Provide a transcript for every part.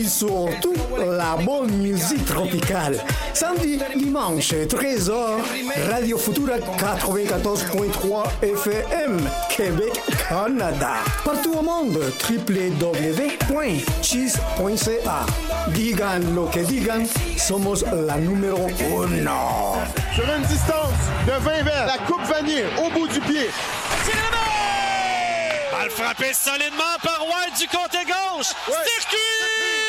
puis surtout la bonne musique tropicale. Samedi, dimanche, 13h, Radio Futura 94.3 FM, Québec, Canada. Partout au monde, www.cheese.ca. Digan lo que digan, somos la numéro uno. Sur une distance de 20 verres, la coupe vanille au bout du pied. Balle frappée solidement par White du côté gauche. Circuit!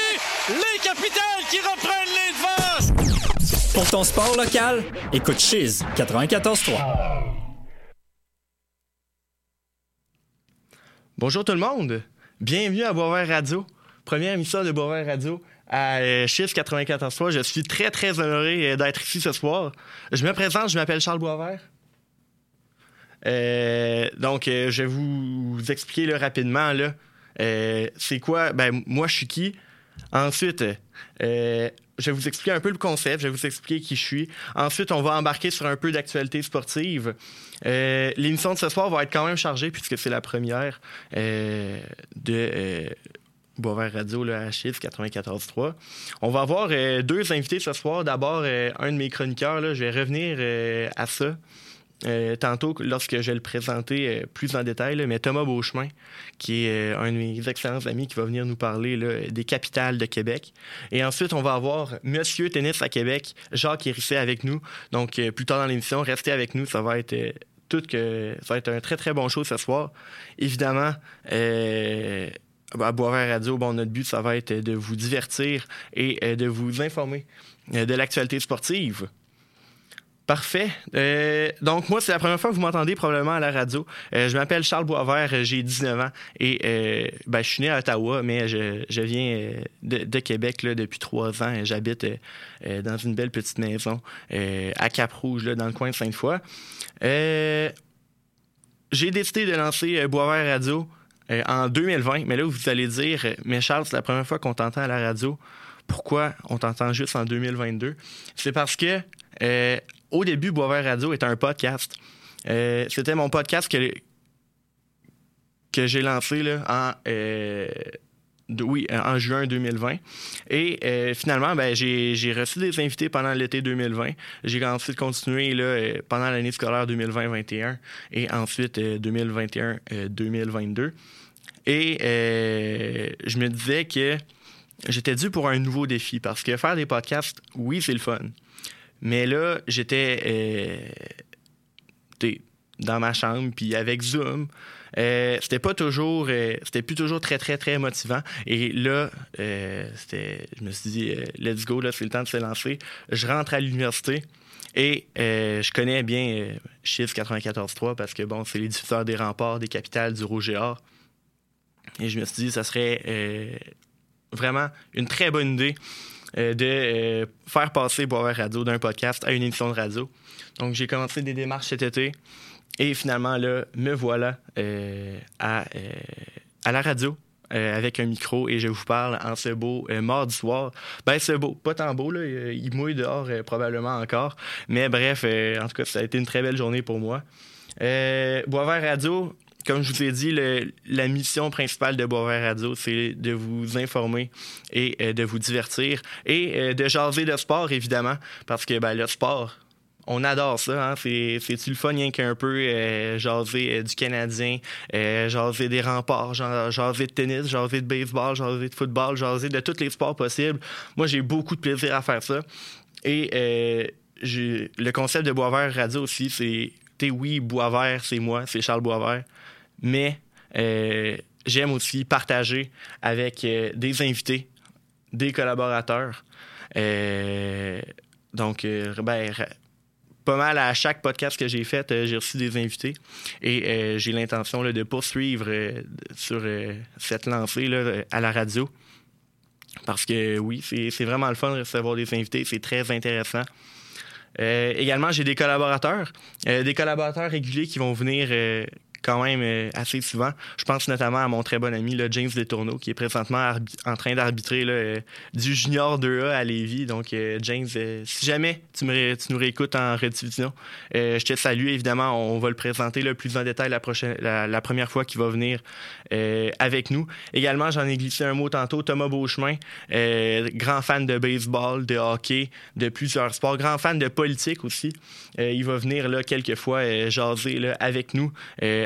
Les capitales qui reprennent les devants. Pour ton sport local, écoute Chiz 94.3. Bonjour tout le monde. Bienvenue à Boisvert Radio. Première émission de Boisvert Radio à euh, Chiffre 94.3. Je suis très, très honoré euh, d'être ici ce soir. Je me présente, je m'appelle Charles Boisvert. Euh, donc, euh, je vais vous, vous expliquer là, rapidement. Là, euh, c'est quoi? Ben, moi, je suis qui? Ensuite, euh, je vais vous expliquer un peu le concept, je vais vous expliquer qui je suis. Ensuite, on va embarquer sur un peu d'actualité sportive. Euh, L'émission de ce soir va être quand même chargée puisque c'est la première euh, de Boisvert Radio à Chiffre 94.3. On va avoir deux invités ce soir. D'abord, un de mes chroniqueurs, je vais revenir à ça. Euh, tantôt, lorsque je vais le présenter euh, plus en détail, mais Thomas Beauchemin, qui est euh, un de mes excellents amis, qui va venir nous parler des capitales de Québec. Et ensuite, on va avoir Monsieur Tennis à Québec, Jacques Hérisset avec nous. Donc, plus tard dans l'émission, restez avec nous, ça va être tout que ça va être un très très bon show ce soir. Évidemment, à Boisvert Radio, bon, notre but, ça va être de vous divertir et de vous informer de l'actualité sportive. Parfait. Euh, donc, moi, c'est la première fois que vous m'entendez probablement à la radio. Euh, je m'appelle Charles Boisvert, euh, j'ai 19 ans et ben, je suis né à Ottawa, mais je, viens de, Québec là, depuis trois ans. J'habite dans une belle petite maison à Cap-Rouge, dans le coin de Sainte-Foy. J'ai décidé de lancer Boisvert Radio en 2020, mais là, vous allez dire, mais Charles, c'est la première fois qu'on t'entend à la radio. Pourquoi on t'entend juste en 2022? C'est parce que au début, Boisvert Radio était un podcast. Euh, C'était mon podcast que, que j'ai lancé là, en, euh, oui, en juin 2020. Et euh, finalement, ben, j'ai reçu des invités pendant l'été 2020. J'ai ensuite continué là, euh, pendant l'année scolaire 2020-21 et ensuite euh, 2021-2022. Et euh, je me disais que j'étais dû pour un nouveau défi parce que faire des podcasts, oui, c'est le fun. Mais là, j'étais euh, dans ma chambre, puis avec Zoom, euh, c'était pas toujours, euh, c'était plus toujours très, très, très motivant. Et là, euh, c'était, je me suis dit, let's go, là, c'est le temps de se lancer. Je rentre à l'université. Et je connais bien euh, Chiffre 94.3 parce que, bon, c'est les diffuseurs des remparts, des capitales, du Rouge et Or. Et je me suis dit, ça serait vraiment une très bonne idée de euh, faire passer Boisvert Radio d'un podcast à une émission de radio. Donc, j'ai commencé des démarches cet été et finalement, là, me voilà euh, à, euh, à la radio. euh, avec un micro et je vous parle en ce beau euh, mardi soir. Ben, c'est beau, pas tant beau, là. euh, Il mouille dehors euh, probablement encore. Mais bref, euh, en tout cas, ça a été une très belle journée pour moi. Euh, Boisvert Radio, comme je vous ai dit, la mission principale de Boisvert Radio, c'est de vous informer et euh, de vous divertir et euh, de jaser de sport, évidemment, parce que ben, le sport, on adore ça. Hein? C'est, c'est-tu le fun, qu'un peu euh, jaser du Canadien, jaser des remparts, ja- jaser de tennis, jaser de baseball, jaser de football, jaser de tous les sports possibles. Moi, j'ai beaucoup de plaisir à faire ça. Et le concept de Boisvert Radio aussi, c'est, oui, Boisvert, c'est moi, c'est Charles Boisvert, mais euh, j'aime aussi partager avec euh, des invités, des collaborateurs. Euh, donc, ben, pas mal à chaque podcast que j'ai fait, j'ai reçu des invités et j'ai l'intention de poursuivre sur cette lancée là, à la radio. Parce que oui, c'est vraiment le fun de recevoir des invités, c'est très intéressant. Également, j'ai des collaborateurs, des collaborateurs réguliers qui vont venir quand même euh, assez souvent. Je pense notamment à mon très bon ami là, James Letourneau, qui est présentement en train d'arbitrer euh, du Junior 2A à Lévis. Donc, euh, James, si jamais tu, tu nous réécoutes en rediffusion, je te salue. Évidemment, on va le présenter le plus en détail la, prochaine, la, première fois qu'il va venir avec nous. Également, j'en ai glissé un mot tantôt, Thomas Beauchemin, grand fan de baseball, de hockey, de plusieurs sports, grand fan de politique aussi. il va venir là quelques fois jaser là, avec nous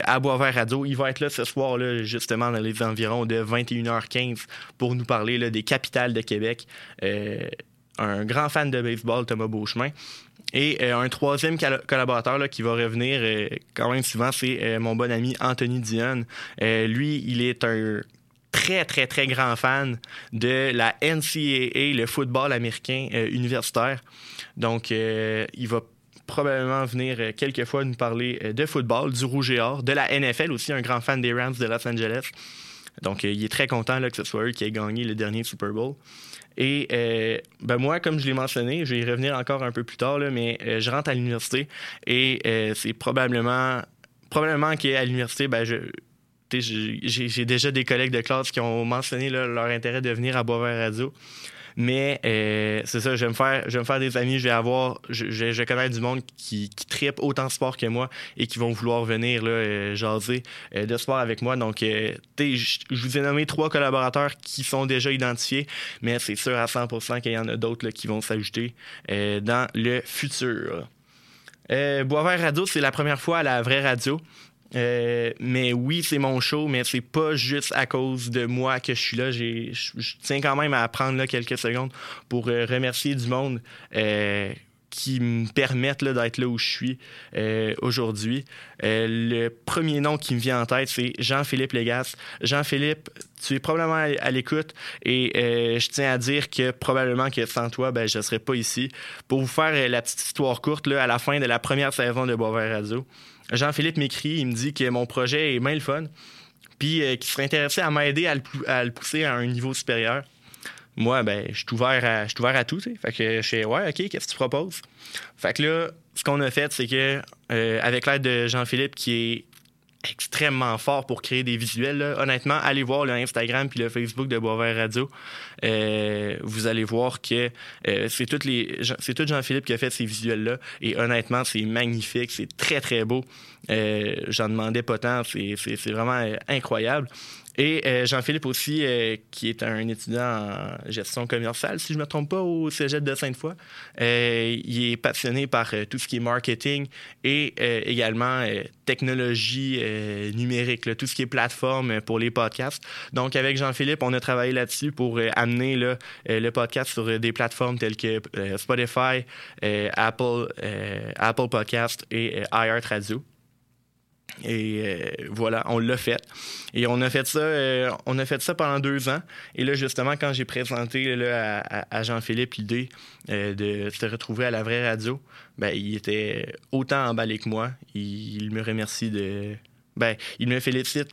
à Boisvert Radio. Il va être là ce soir, justement, dans les environs de 21h15 pour nous parler des capitales de Québec. Euh, un grand fan de baseball, Thomas Beauchemin. Et euh, un troisième collaborateur qui va revenir euh, quand même souvent, c'est mon bon ami Anthony Dion. lui, il est un très, très, très grand fan de la NCAA, le football américain universitaire. Donc, il va probablement venir euh, quelques fois nous parler euh, de football, du rouge et or, de la NFL aussi, un grand fan des Rams de Los Angeles. Donc, euh, il est très content là, que ce soit eux qui aient gagné le dernier Super Bowl. Et ben moi, comme je l'ai mentionné, je vais y revenir encore un peu plus tard, là, mais je rentre à l'université et c'est probablement, probablement qu'à l'université, ben, je, j'ai déjà des collègues de classe qui ont mentionné leur intérêt de venir à Boisvert Radio. Mais euh, c'est ça, je vais, me faire, je vais me faire des amis, je vais avoir, je, connais du monde qui, qui tripe autant de sport que moi et qui vont vouloir venir là, euh, jaser euh, de sport avec moi. Donc, je, je vous ai nommé trois collaborateurs qui sont déjà identifiés, mais c'est sûr à 100% qu'il y en a d'autres qui vont s'ajouter dans le futur. Boisvert Radio, c'est la première fois à la vraie radio. Euh, mais oui, c'est mon show, mais c'est pas juste à cause de moi que je suis là. Je tiens quand même à prendre là, quelques secondes pour euh, remercier du monde euh, qui me permettent d'être là où je suis aujourd'hui. le premier nom qui me vient en tête, c'est Jean-Philippe Légas. Jean-Philippe, tu es probablement à, l'écoute et je tiens à dire que probablement que sans toi, ben, je ne serais pas ici. Pour vous faire la petite histoire courte, là, à la fin de la première saison de Boisvert Radio, Jean-Philippe m'écrit, il me dit que mon projet est bien le fun, puis euh, qu'il serait intéressé à m'aider à, le pousser à un niveau supérieur. Moi, ben, je suis ouvert à, ouvert à tout. Fait que je fais, ouais, OK, qu'est-ce que tu proposes? Fait que là, ce qu'on a fait, c'est que, euh, avec l'aide de Jean-Philippe, qui est extrêmement fort pour créer des visuels. Honnêtement, allez voir le Instagram puis le Facebook de Boisvert Radio. Euh, vous allez voir que euh, c'est tout, tout Jean-Philippe qui a fait ces visuels-là. Et honnêtement, c'est magnifique, c'est très, très beau. Euh, j'en demandais pas tant, c'est, c'est vraiment incroyable. Et euh, Jean-Philippe aussi, euh, qui est un étudiant en gestion commerciale, si je ne me trompe pas, au Cégep de Sainte-Foy. Euh, il est passionné par tout ce qui est marketing et également technologie numérique, tout ce qui est plateforme pour les podcasts. Donc, avec Jean-Philippe, on a travaillé là-dessus pour amener le podcast sur des plateformes telles que Spotify, Apple, Apple Podcast et iHeartRadio. Et euh, voilà, on l'a fait. Et on a fait ça, euh, on a fait ça pendant deux ans. Et là, justement, quand j'ai présenté là, à, Jean-Philippe l'idée euh, de se retrouver à la vraie radio, ben, il était autant emballé que moi. Il, me remercie de. Ben, il me félicite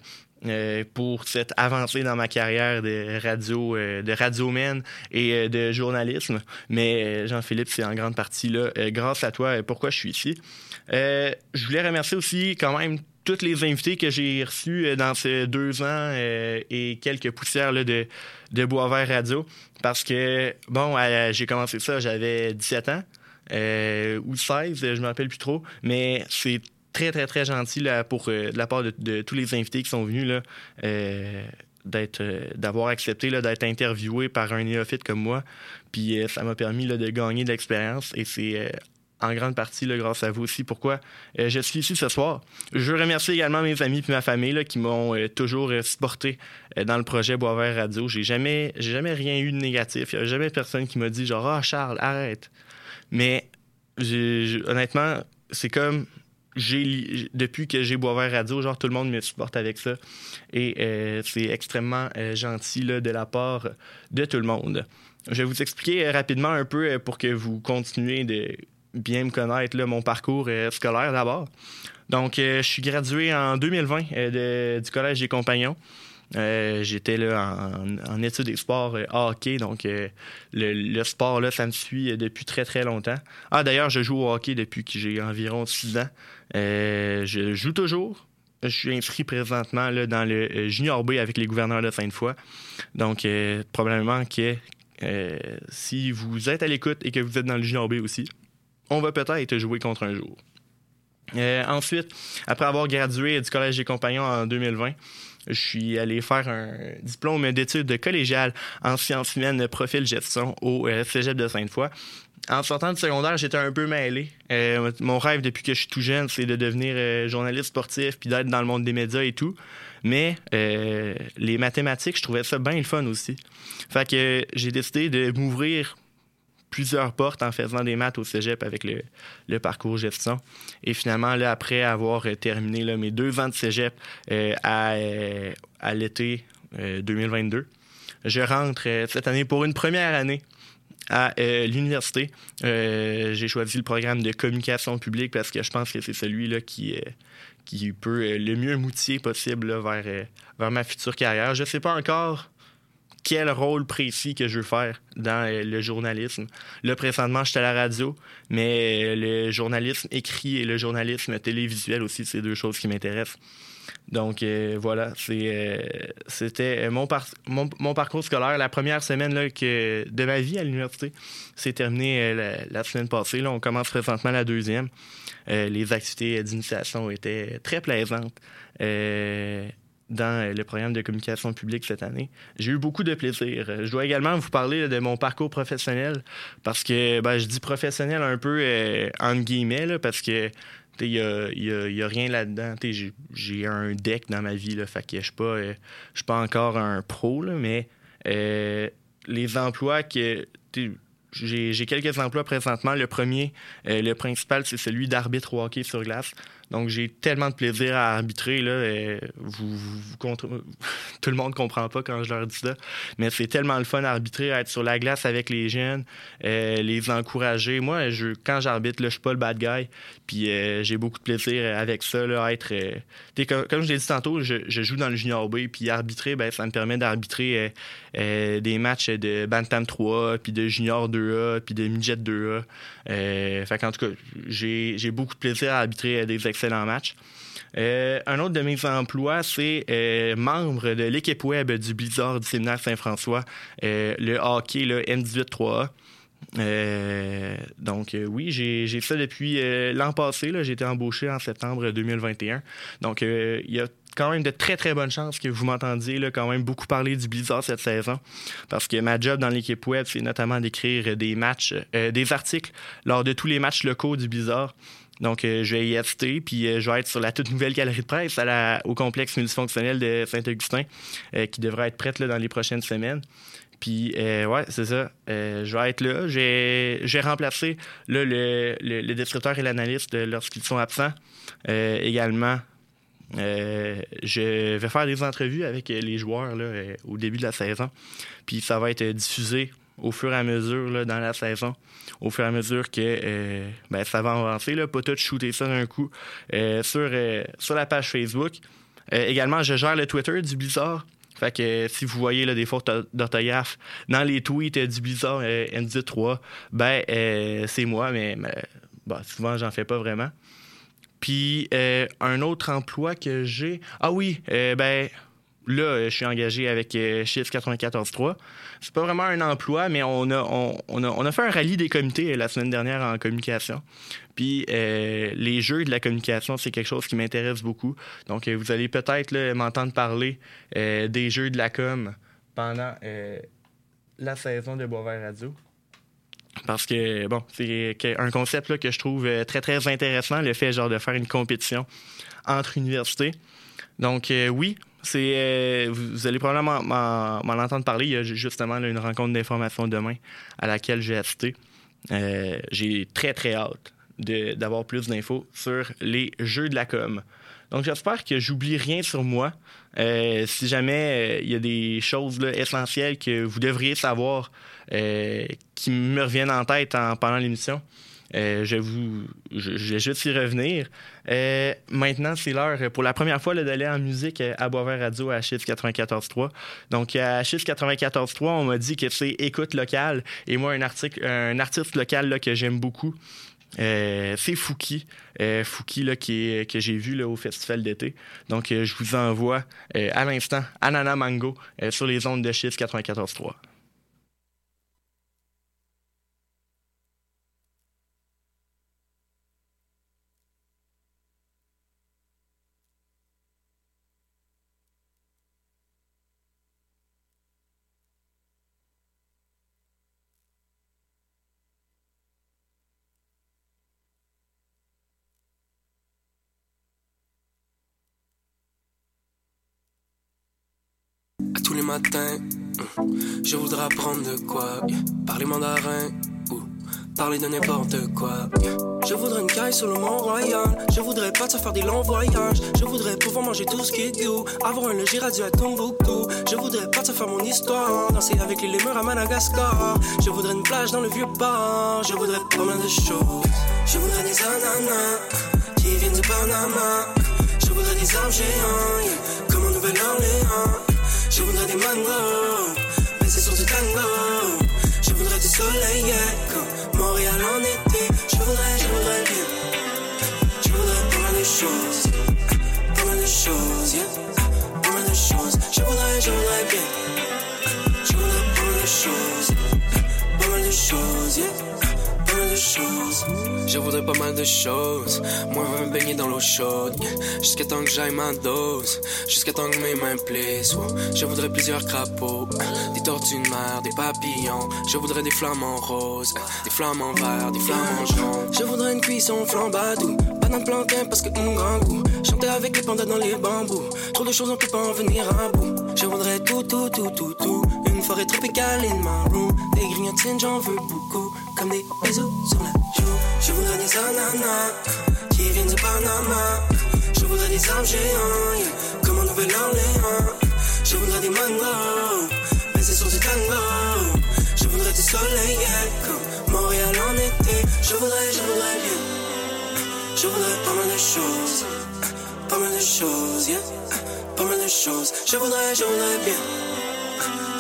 pour cette avancée dans ma carrière de radio, de radioman et de journalisme. Mais Jean-Philippe, c'est en grande partie là, grâce à toi, pourquoi je suis ici. Je voulais remercier aussi quand même tous les invités que j'ai reçus euh, dans ces deux ans euh, et quelques poussières de, de Boisvert Radio. Parce que, bon, j'ai commencé ça, j'avais 17 ans euh, ou 16, je ne me rappelle plus trop. Mais c'est très, très, très gentil là, pour, de la part de, tous les invités qui sont venus. Là, d'être d'avoir accepté d'être interviewé par un néophyte comme moi puis ça m'a permis de gagner de l'expérience et c'est en grande partie grâce à vous aussi. Pourquoi? Euh, je suis ici ce soir. Je remercie également mes amis et ma famille qui m'ont euh, toujours euh, supporté dans le projet Boisvert Radio. J'ai jamais, j'ai jamais rien eu de négatif. Il n'y a jamais personne qui m'a dit genre Ah Charles, arrête. Mais honnêtement, c'est comme j'ai depuis que j'ai Boisvert Radio, genre tout le monde me supporte avec ça. Et c'est extrêmement gentil de la part de tout le monde. Je vais vous expliquer rapidement un peu pour que vous continuez de bien me connaître là, mon parcours euh, scolaire d'abord. Donc, euh, je suis gradué en 2020 euh, du Collège des Compagnons. J'étais là en, études des sports hockey, donc le, sport là, ça me suit depuis très très longtemps. Ah d'ailleurs, je joue au hockey depuis que j'ai environ 6 ans. je joue toujours, je suis inscrit présentement là, dans le Junior B avec les gouverneurs de Sainte-Foy. Donc, probablement que si vous êtes à l'écoute et que vous êtes dans le Junior B aussi, on va peut-être jouer contre un jour. ensuite, après avoir gradué du Collège des compagnons en 2020, je suis allé faire un diplôme d'études collégiales en sciences humaines profil gestion au Cégep de Sainte-Foy en sortant du secondaire, j'étais un peu mêlé. Euh, mon rêve depuis que je suis tout jeune, c'est de devenir euh, journaliste sportif puis d'être dans le monde des médias et tout. Mais euh, les mathématiques, je trouvais ça bien le fun aussi. Fait que j'ai décidé de m'ouvrir plusieurs portes en faisant des maths au cégep avec le, parcours gestion. Et finalement, là, après avoir terminé mes deux ans de cégep à, à l'été 2022, je rentre cette année pour une première année à euh, l'université. Euh, j'ai choisi le programme de communication publique parce que je pense que c'est celui-là qui, euh, qui peut le mieux m'outiller possible vers, vers ma future carrière. Je ne sais pas encore quel rôle précis que je veux faire dans le journalisme. Là, présentement, je suis à la radio, mais le journalisme écrit et le journalisme télévisuel aussi, c'est deux choses qui m'intéressent. Donc euh, voilà, euh, c'était mon, mon, parcours scolaire. La première semaine là, que, de ma vie à l'université s'est terminée euh, la, semaine passée. Là, on commence présentement la deuxième. les activités d'initiation étaient très plaisantes dans le programme de communication publique cette année. J'ai eu beaucoup de plaisir. Je dois également vous parler de mon parcours professionnel parce que ben, je dis professionnel un peu en guillemets parce que il n'y a, rien là-dedans. J'ai un deck dans ma vie, je pas, euh, suis pas encore un pro, mais euh, les emplois que. J'ai quelques emplois présentement. Le premier, euh, le principal, c'est celui d'arbitre hockey sur glace. Donc, j'ai tellement de plaisir à arbitrer. Là, vous, Tout le monde comprend pas quand je leur dis ça. Mais c'est tellement le fun d'arbitrer, être sur la glace avec les jeunes, euh, les encourager. Moi, je, quand j'arbitre, je suis pas le bad guy. Puis euh, j'ai beaucoup de plaisir avec ça, là, être. Euh, comme, comme, je l'ai dit tantôt, je, joue dans le Junior B. Puis arbitrer, ben, ça me permet d'arbitrer des matchs de Bantam 3, puis de Junior 2A, puis de Midget 2A. fait qu'en tout cas, j'ai beaucoup de plaisir à arbitrer des excellent match. Euh, un autre de mes emplois, c'est euh, membre de l'équipe web du Blizzard du séminaire Saint-François, euh, le hockey, le M18-3A. donc oui, j'ai ça depuis l'an passé. J'ai été embauché en septembre 2021. Donc il y a quand même de très très bonnes chances que vous m'entendiez quand même beaucoup parler du Blizzard cette saison parce que ma job dans l'équipe web c'est notamment d'écrire des matchs, des articles lors de tous les matchs locaux du Blizzard. Donc, euh, je vais y assister, puis euh, je vais être sur la toute nouvelle galerie de presse au complexe multifonctionnel de Saint-Augustin, euh, qui devrait être prête dans les prochaines semaines. Puis, ouais, c'est ça. je vais être là. J'ai remplacé le, le, descripteur et l'analyste lorsqu'ils sont absents. également, je vais faire des entrevues avec les joueurs au début de la saison. Puis, ça va être diffusé au fur et à mesure dans la saison, au fur et à mesure que euh, ben, ça va avancer. Là, pas tout shooter ça d'un coup euh, sur, euh, sur la page Facebook. également, je gère le Twitter du Blizzard. Fait que si vous voyez là, des fautes d'orthographe dans les tweets du Blizzard ND3, ben c'est moi, mais, souvent j'en fais pas vraiment. Puis un autre emploi que j'ai. Ah oui, ben Là, euh, je suis engagé avec euh, Chiffre 94.3. C'est pas vraiment un emploi, mais on a, on, a, fait un rallye des comités euh, la semaine dernière en communication. Puis les jeux de la communication, c'est quelque chose qui m'intéresse beaucoup. Donc, vous allez peut-être m'entendre parler des jeux de la com pendant la saison de Boisvert Radio. Parce que, bon, c'est un concept que je trouve très, très intéressant, le fait genre de faire une compétition entre universités. Donc, oui, c'est, euh, vous, allez probablement m'en entendre parler. Il y a justement une rencontre d'information demain à laquelle j'ai assisté. Euh, j'ai très, très hâte d'avoir plus d'infos sur les jeux de la com. Donc, j'espère que j'oublie rien sur moi. Euh, si jamais il y a des choses essentielles que vous devriez savoir qui me reviennent en tête en, pendant l'émission, euh, je, vous, vais juste y revenir. Euh, maintenant, c'est l'heure pour la première fois d'aller en musique à Boisvert Radio à Chiffre 94.3. Donc, à Chiffre 94.3, on m'a dit que c'est écoute locale. Et moi, un, artiste local là, que j'aime beaucoup, c'est Fouki. Fouki là, que j'ai vu là, au festival d'été. Donc, je vous envoie à l'instant Anana Mango sur les ondes de schiste 94.3. matin. Je voudrais apprendre de quoi Parler mandarin ou parler de n'importe quoi. Je voudrais une caille sur le Mont Royal. Je voudrais pas te faire des longs voyages. Je voudrais pouvoir manger tout ce qui est goût. Avoir un logis radio à Tombouctou. Je voudrais pas te faire mon histoire. Danser avec les lémurs à Madagascar. Je voudrais une plage dans le vieux port. Je voudrais pas mal de choses. Je voudrais des ananas qui viennent du Panama. Je voudrais des arbres géants comme en Nouvelle-Orléans. Je voudrais des mangos, c'est sur du tango. Je voudrais du soleil, comme Montréal en été. Je voudrais, je voudrais bien. Je voudrais pas mal de choses, pas mal de choses, yeah. Pas mal de choses. Je voudrais, je voudrais bien. Je voudrais pas mal de choses, pas mal de choses, yeah. Je voudrais pas mal de choses. Moi, me baigner dans l'eau chaude. Jusqu'à temps que j'aille ma dose. Jusqu'à temps que mes mains plissent. Je voudrais plusieurs crapauds. Des tortues de mer, des papillons. Je voudrais des flamants roses. Des flamants verts, des flamants jaunes. Je voudrais une cuisson flambadou. Banane plantain parce que un grand goût. Chanter avec les pandas dans les bambous. Trop de choses, on peut pas en venir à bout. Je voudrais tout, tout, tout, tout, tout. Une forêt tropicale in my room. Des grignotines, j'en veux beaucoup comme des bisous sur la joue. Je voudrais des ananas qui viennent du Panama. Je voudrais des arbres géants, yeah, comme en Nouvelle-Orléans. Je voudrais des mangos, c'est sur du tango. Je voudrais du soleil, yeah, comme Montréal en été. Je voudrais, je voudrais bien. Je voudrais pas mal de choses, pas mal de choses, yeah. Pas mal de choses. Je voudrais, je voudrais bien.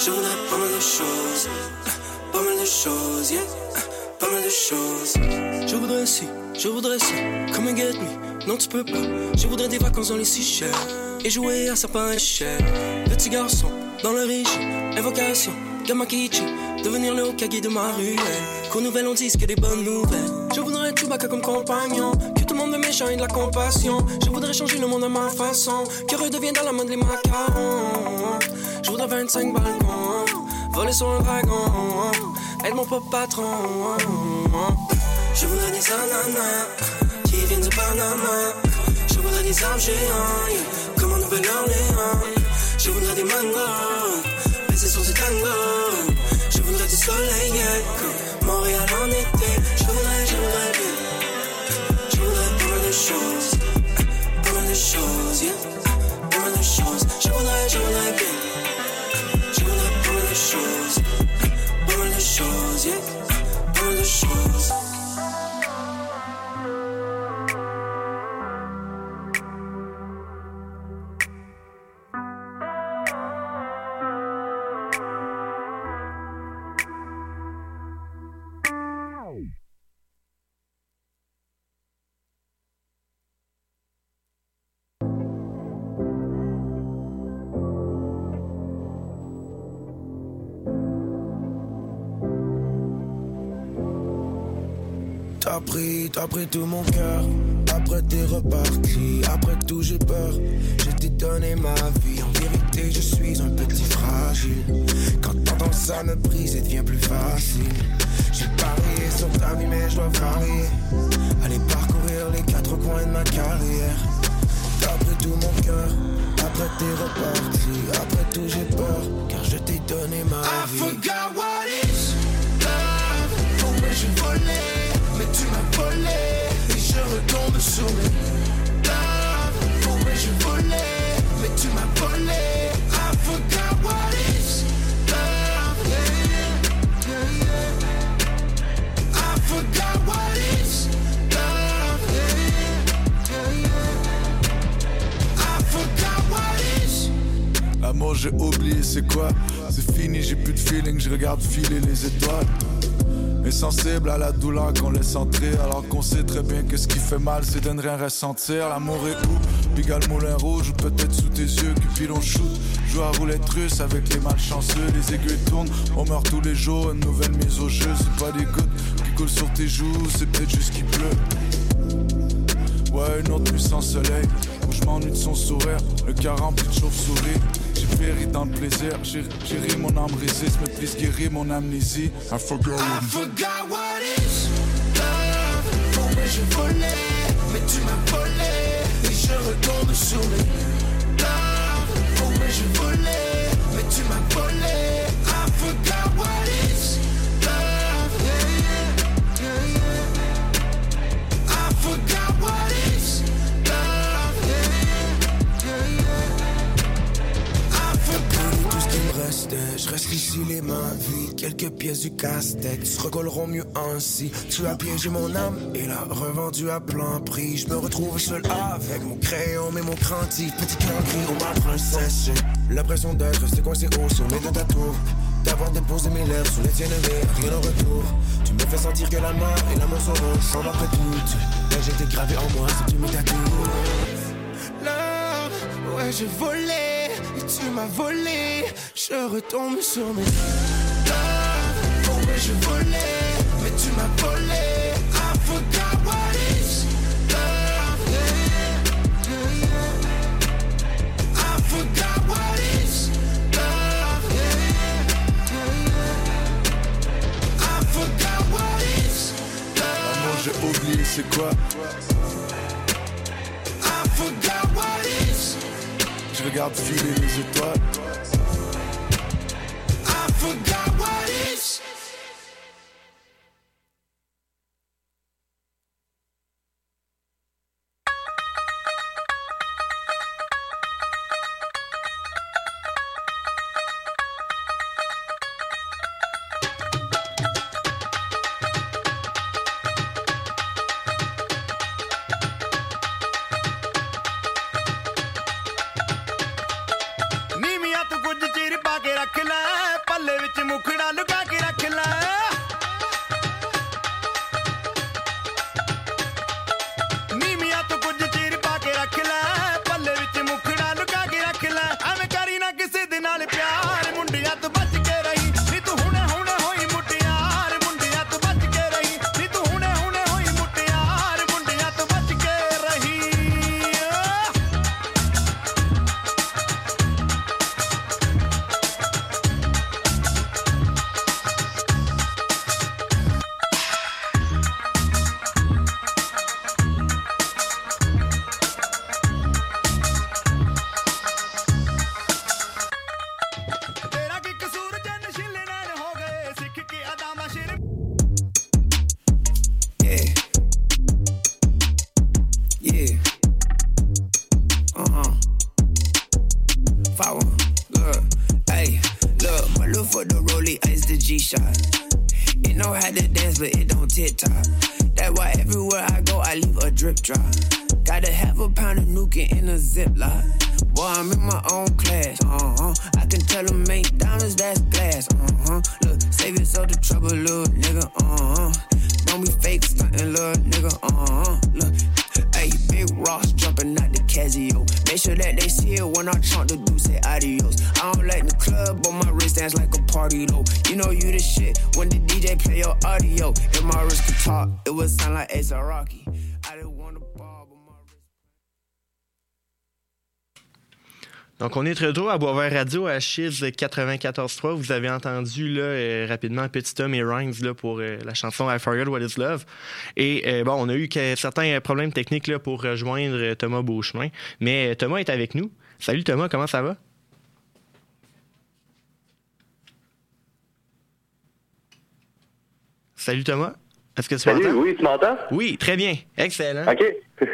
Je voudrais pas mal de choses, pas mal de choses, yeah pas mal de choses. Je voudrais si, je voudrais si, come and get me. Non, tu peux pas. Je voudrais des vacances dans les Seychelles et jouer à sapin échelle. Petit garçon, dans le riche, invocation, Gamakichi, devenir le Hokage de ma ruelle. Qu'aux nouvelles on dise que des bonnes nouvelles. Je voudrais Chewbacca comme compagnon, que tout le monde me méchant et de la compassion. Je voudrais changer le monde à ma façon, que redevienne dans la mode les macarons. Je voudrais 25 balcons, voler sur un dragon. Elle mon pop patron. Je voudrais des ananas qui viennent de Panama. Je voudrais des arbres géants, comme en Nouvelle-Orléans. Je voudrais des mangos, c'est sur du tango. Soleil, Montréal en été. Je voudrais, je bien. Je voudrais mal de choses, mal de choses, yeah. Mal de choses. Je voudrais, je bien. Je voudrais mal de choses choses, yeah, plein de choses. T'as pris tout mon cœur. Après t'es reparti, après tout j'ai peur. Je t'ai donné ma vie, en vérité je suis un petit fragile. Quand t'entends ça me brise et devient plus facile. J'ai parié sur ta vie mais je dois varier. Aller parcourir les quatre coins de ma carrière. T'as pris tout mon cœur, après t'es reparti, après tout j'ai peur. Car je t'ai donné ma vie. I forgot what is love, pourquoi je volais tu m'as volé. Et je retombe sur mes love Pourquoi je volais Mais tu m'as volé. I forgot what is love yeah, yeah, yeah. I forgot what is love I forgot what is L'amour j'ai oublié c'est quoi? C'est fini j'ai plus de feeling Je regarde filer les étoiles Insensible à la douleur qu'on laisse entrer Alors qu'on sait très bien que ce qui fait mal c'est de ne rien ressentir. L'amour est où? Pigalle moulin rouge ou peut-être sous tes yeux l'on shoot. Joue à roulette russe avec les malchanceux Les aiguilles tournent, on meurt tous les jours Une nouvelle mise au jeu, c'est pas des gouttes qui coulent sur tes joues C'est peut-être juste qu'il pleut. Ouais, une autre nuit sans soleil Où je m'ennuie de son sourire Le cœur rempli de chauve-souris J'ai péri dans le plaisir J'ai ri mon âme résiste Mais plus guéri mon amnésie. I forgot what, I forgot what is love. Pour moi je volais Mais tu m'as volé. Et je retourne sur mes love. Pour moi je volais Mais tu m'as volé ici les mains Quelques pièces du casse-tête se recolleront mieux ainsi. Tu as piégé mon âme et l'a revendu à plein prix. Je me retrouve seul avec mon crayon mais mon craintif Petit gris ou ma princesse. L'impression d'être coincé au sommet de ta tour. D'avoir déposé mes lèvres sous les tiennes mais rien en retour. Tu me fais sentir que la mort et l'amour sont ensemble après tout j'ai été gravé en moi si tu me tatoues Love, ouais j'ai volé tu m'as volé Je retombe sur mes oh ouais je volais mais tu m'as volé rollie ice the G shot. It know how to dance, but it don't tit top. That's why everywhere I go, I leave a drip drop. Gotta have a pound of nuking in a ziplock. Boy, I'm in my own class. Uh huh. I can tell them ain't diamonds, that's glass. Uh huh. Look, save yourself the trouble, little nigga. Uh huh. Don't be fake stunting, little nigga. Uh huh. Look, hey, big Ross jumping Casio. Make sure that they see it when I trunk the dude say adios. I don't like the club, but my wrist dance like a party though. You know you the shit when the DJ play your audio. If my wrist could talk, it would sound like Ace Rocky. I didn't want Donc, on est de retour à Boisvert Radio à Chiz 94.3. Vous avez entendu là, euh, rapidement Petit Tom et Rhymes là, pour euh, la chanson I Forgot What Is Love. Et euh, bon, on a eu certains problèmes techniques là, pour rejoindre Thomas Beauchemin. Mais Thomas est avec nous. Salut Thomas, comment ça va? Salut Thomas. Est-ce que tu Salut, m'entends? oui, tu m'entends? Oui, très bien. Excellent. OK.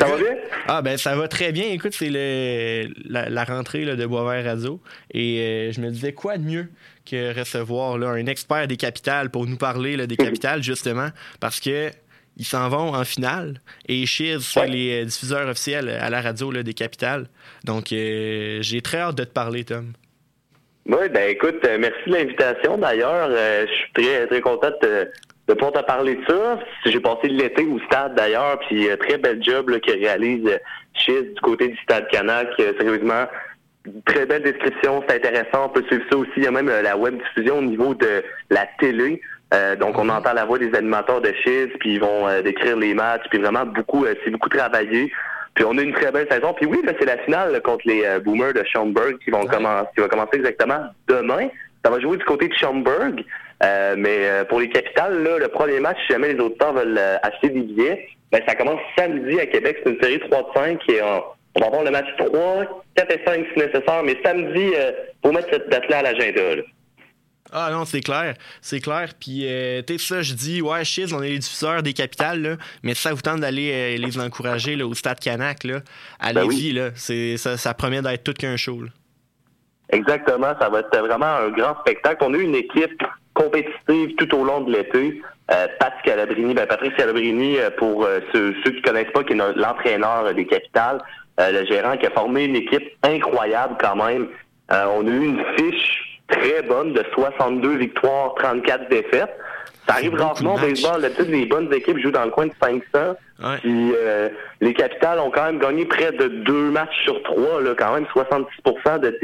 ça va bien? Ah ben ça va très bien. Écoute, c'est le, la, la rentrée là, de Boisvert Radio. Et euh, je me disais quoi de mieux que recevoir là, un expert des capitales pour nous parler là, des capitales, justement, parce que ils s'en vont en finale. Et Chiz, c'est Ouais. les euh, diffuseurs officiels à la radio des capitales. Donc euh, j'ai très hâte de te parler, Tom. Oui, ben écoute, merci de l'invitation. D'ailleurs, euh, je suis très très content de, de pouvoir te parler de ça. J'ai passé l'été au stade d'ailleurs, puis euh, très bel job là, que réalise euh, Chiz du côté du stade Canac. Euh, sérieusement, très belle description, c'est intéressant. On peut suivre ça aussi. Il y a même la web diffusion au niveau de la télé. Euh, donc, on entend la voix des animateurs de Chiz, puis ils vont euh, décrire les matchs, puis vraiment beaucoup, euh, c'est beaucoup travaillé. Puis on a une très belle saison. Puis oui, là, c'est la finale là, contre les euh, Boomers de Schaumburg qui vont commencer, qui va commencer exactement demain. Ça va jouer du côté de Schaumburg. Euh, mais euh, pour les capitales, là, le premier match, si jamais les auditeurs veulent euh, acheter des billets, ben, ça commence samedi à Québec. C'est une série 3 de 5 et on, on va avoir le match 3, 4 et 5 si nécessaire. Mais samedi, euh, faut mettre cette date-là à l'agenda. là. Ah non, c'est clair. C'est clair. Puis, euh, tu sais, ça, je dis, ouais, Chiz, on est les diffuseurs des capitales, là, mais ça vous tente d'aller euh, les encourager là, au Stade Canac, là, allez-y, là. C'est, ça, ça promet d'être tout qu'un show. là. Exactement, ça va être vraiment un grand spectacle. On a eu une équipe compétitive tout au long de l'été. Euh, Pat Calabrini, ben Patrice Calabrini, euh, pour euh, ceux, ceux qui connaissent pas, qui est l'entraîneur des capitales, euh, le gérant qui a formé une équipe incroyable quand même. On a eu une fiche très bonne de 62 victoires, 34 défaites. Ça arrive rarement au baseball. D'habitude, les bonnes équipes jouent dans le coin de 500. Ouais. Puis euh, les capitales ont quand même gagné près de deux matchs sur trois, là, quand même 66% de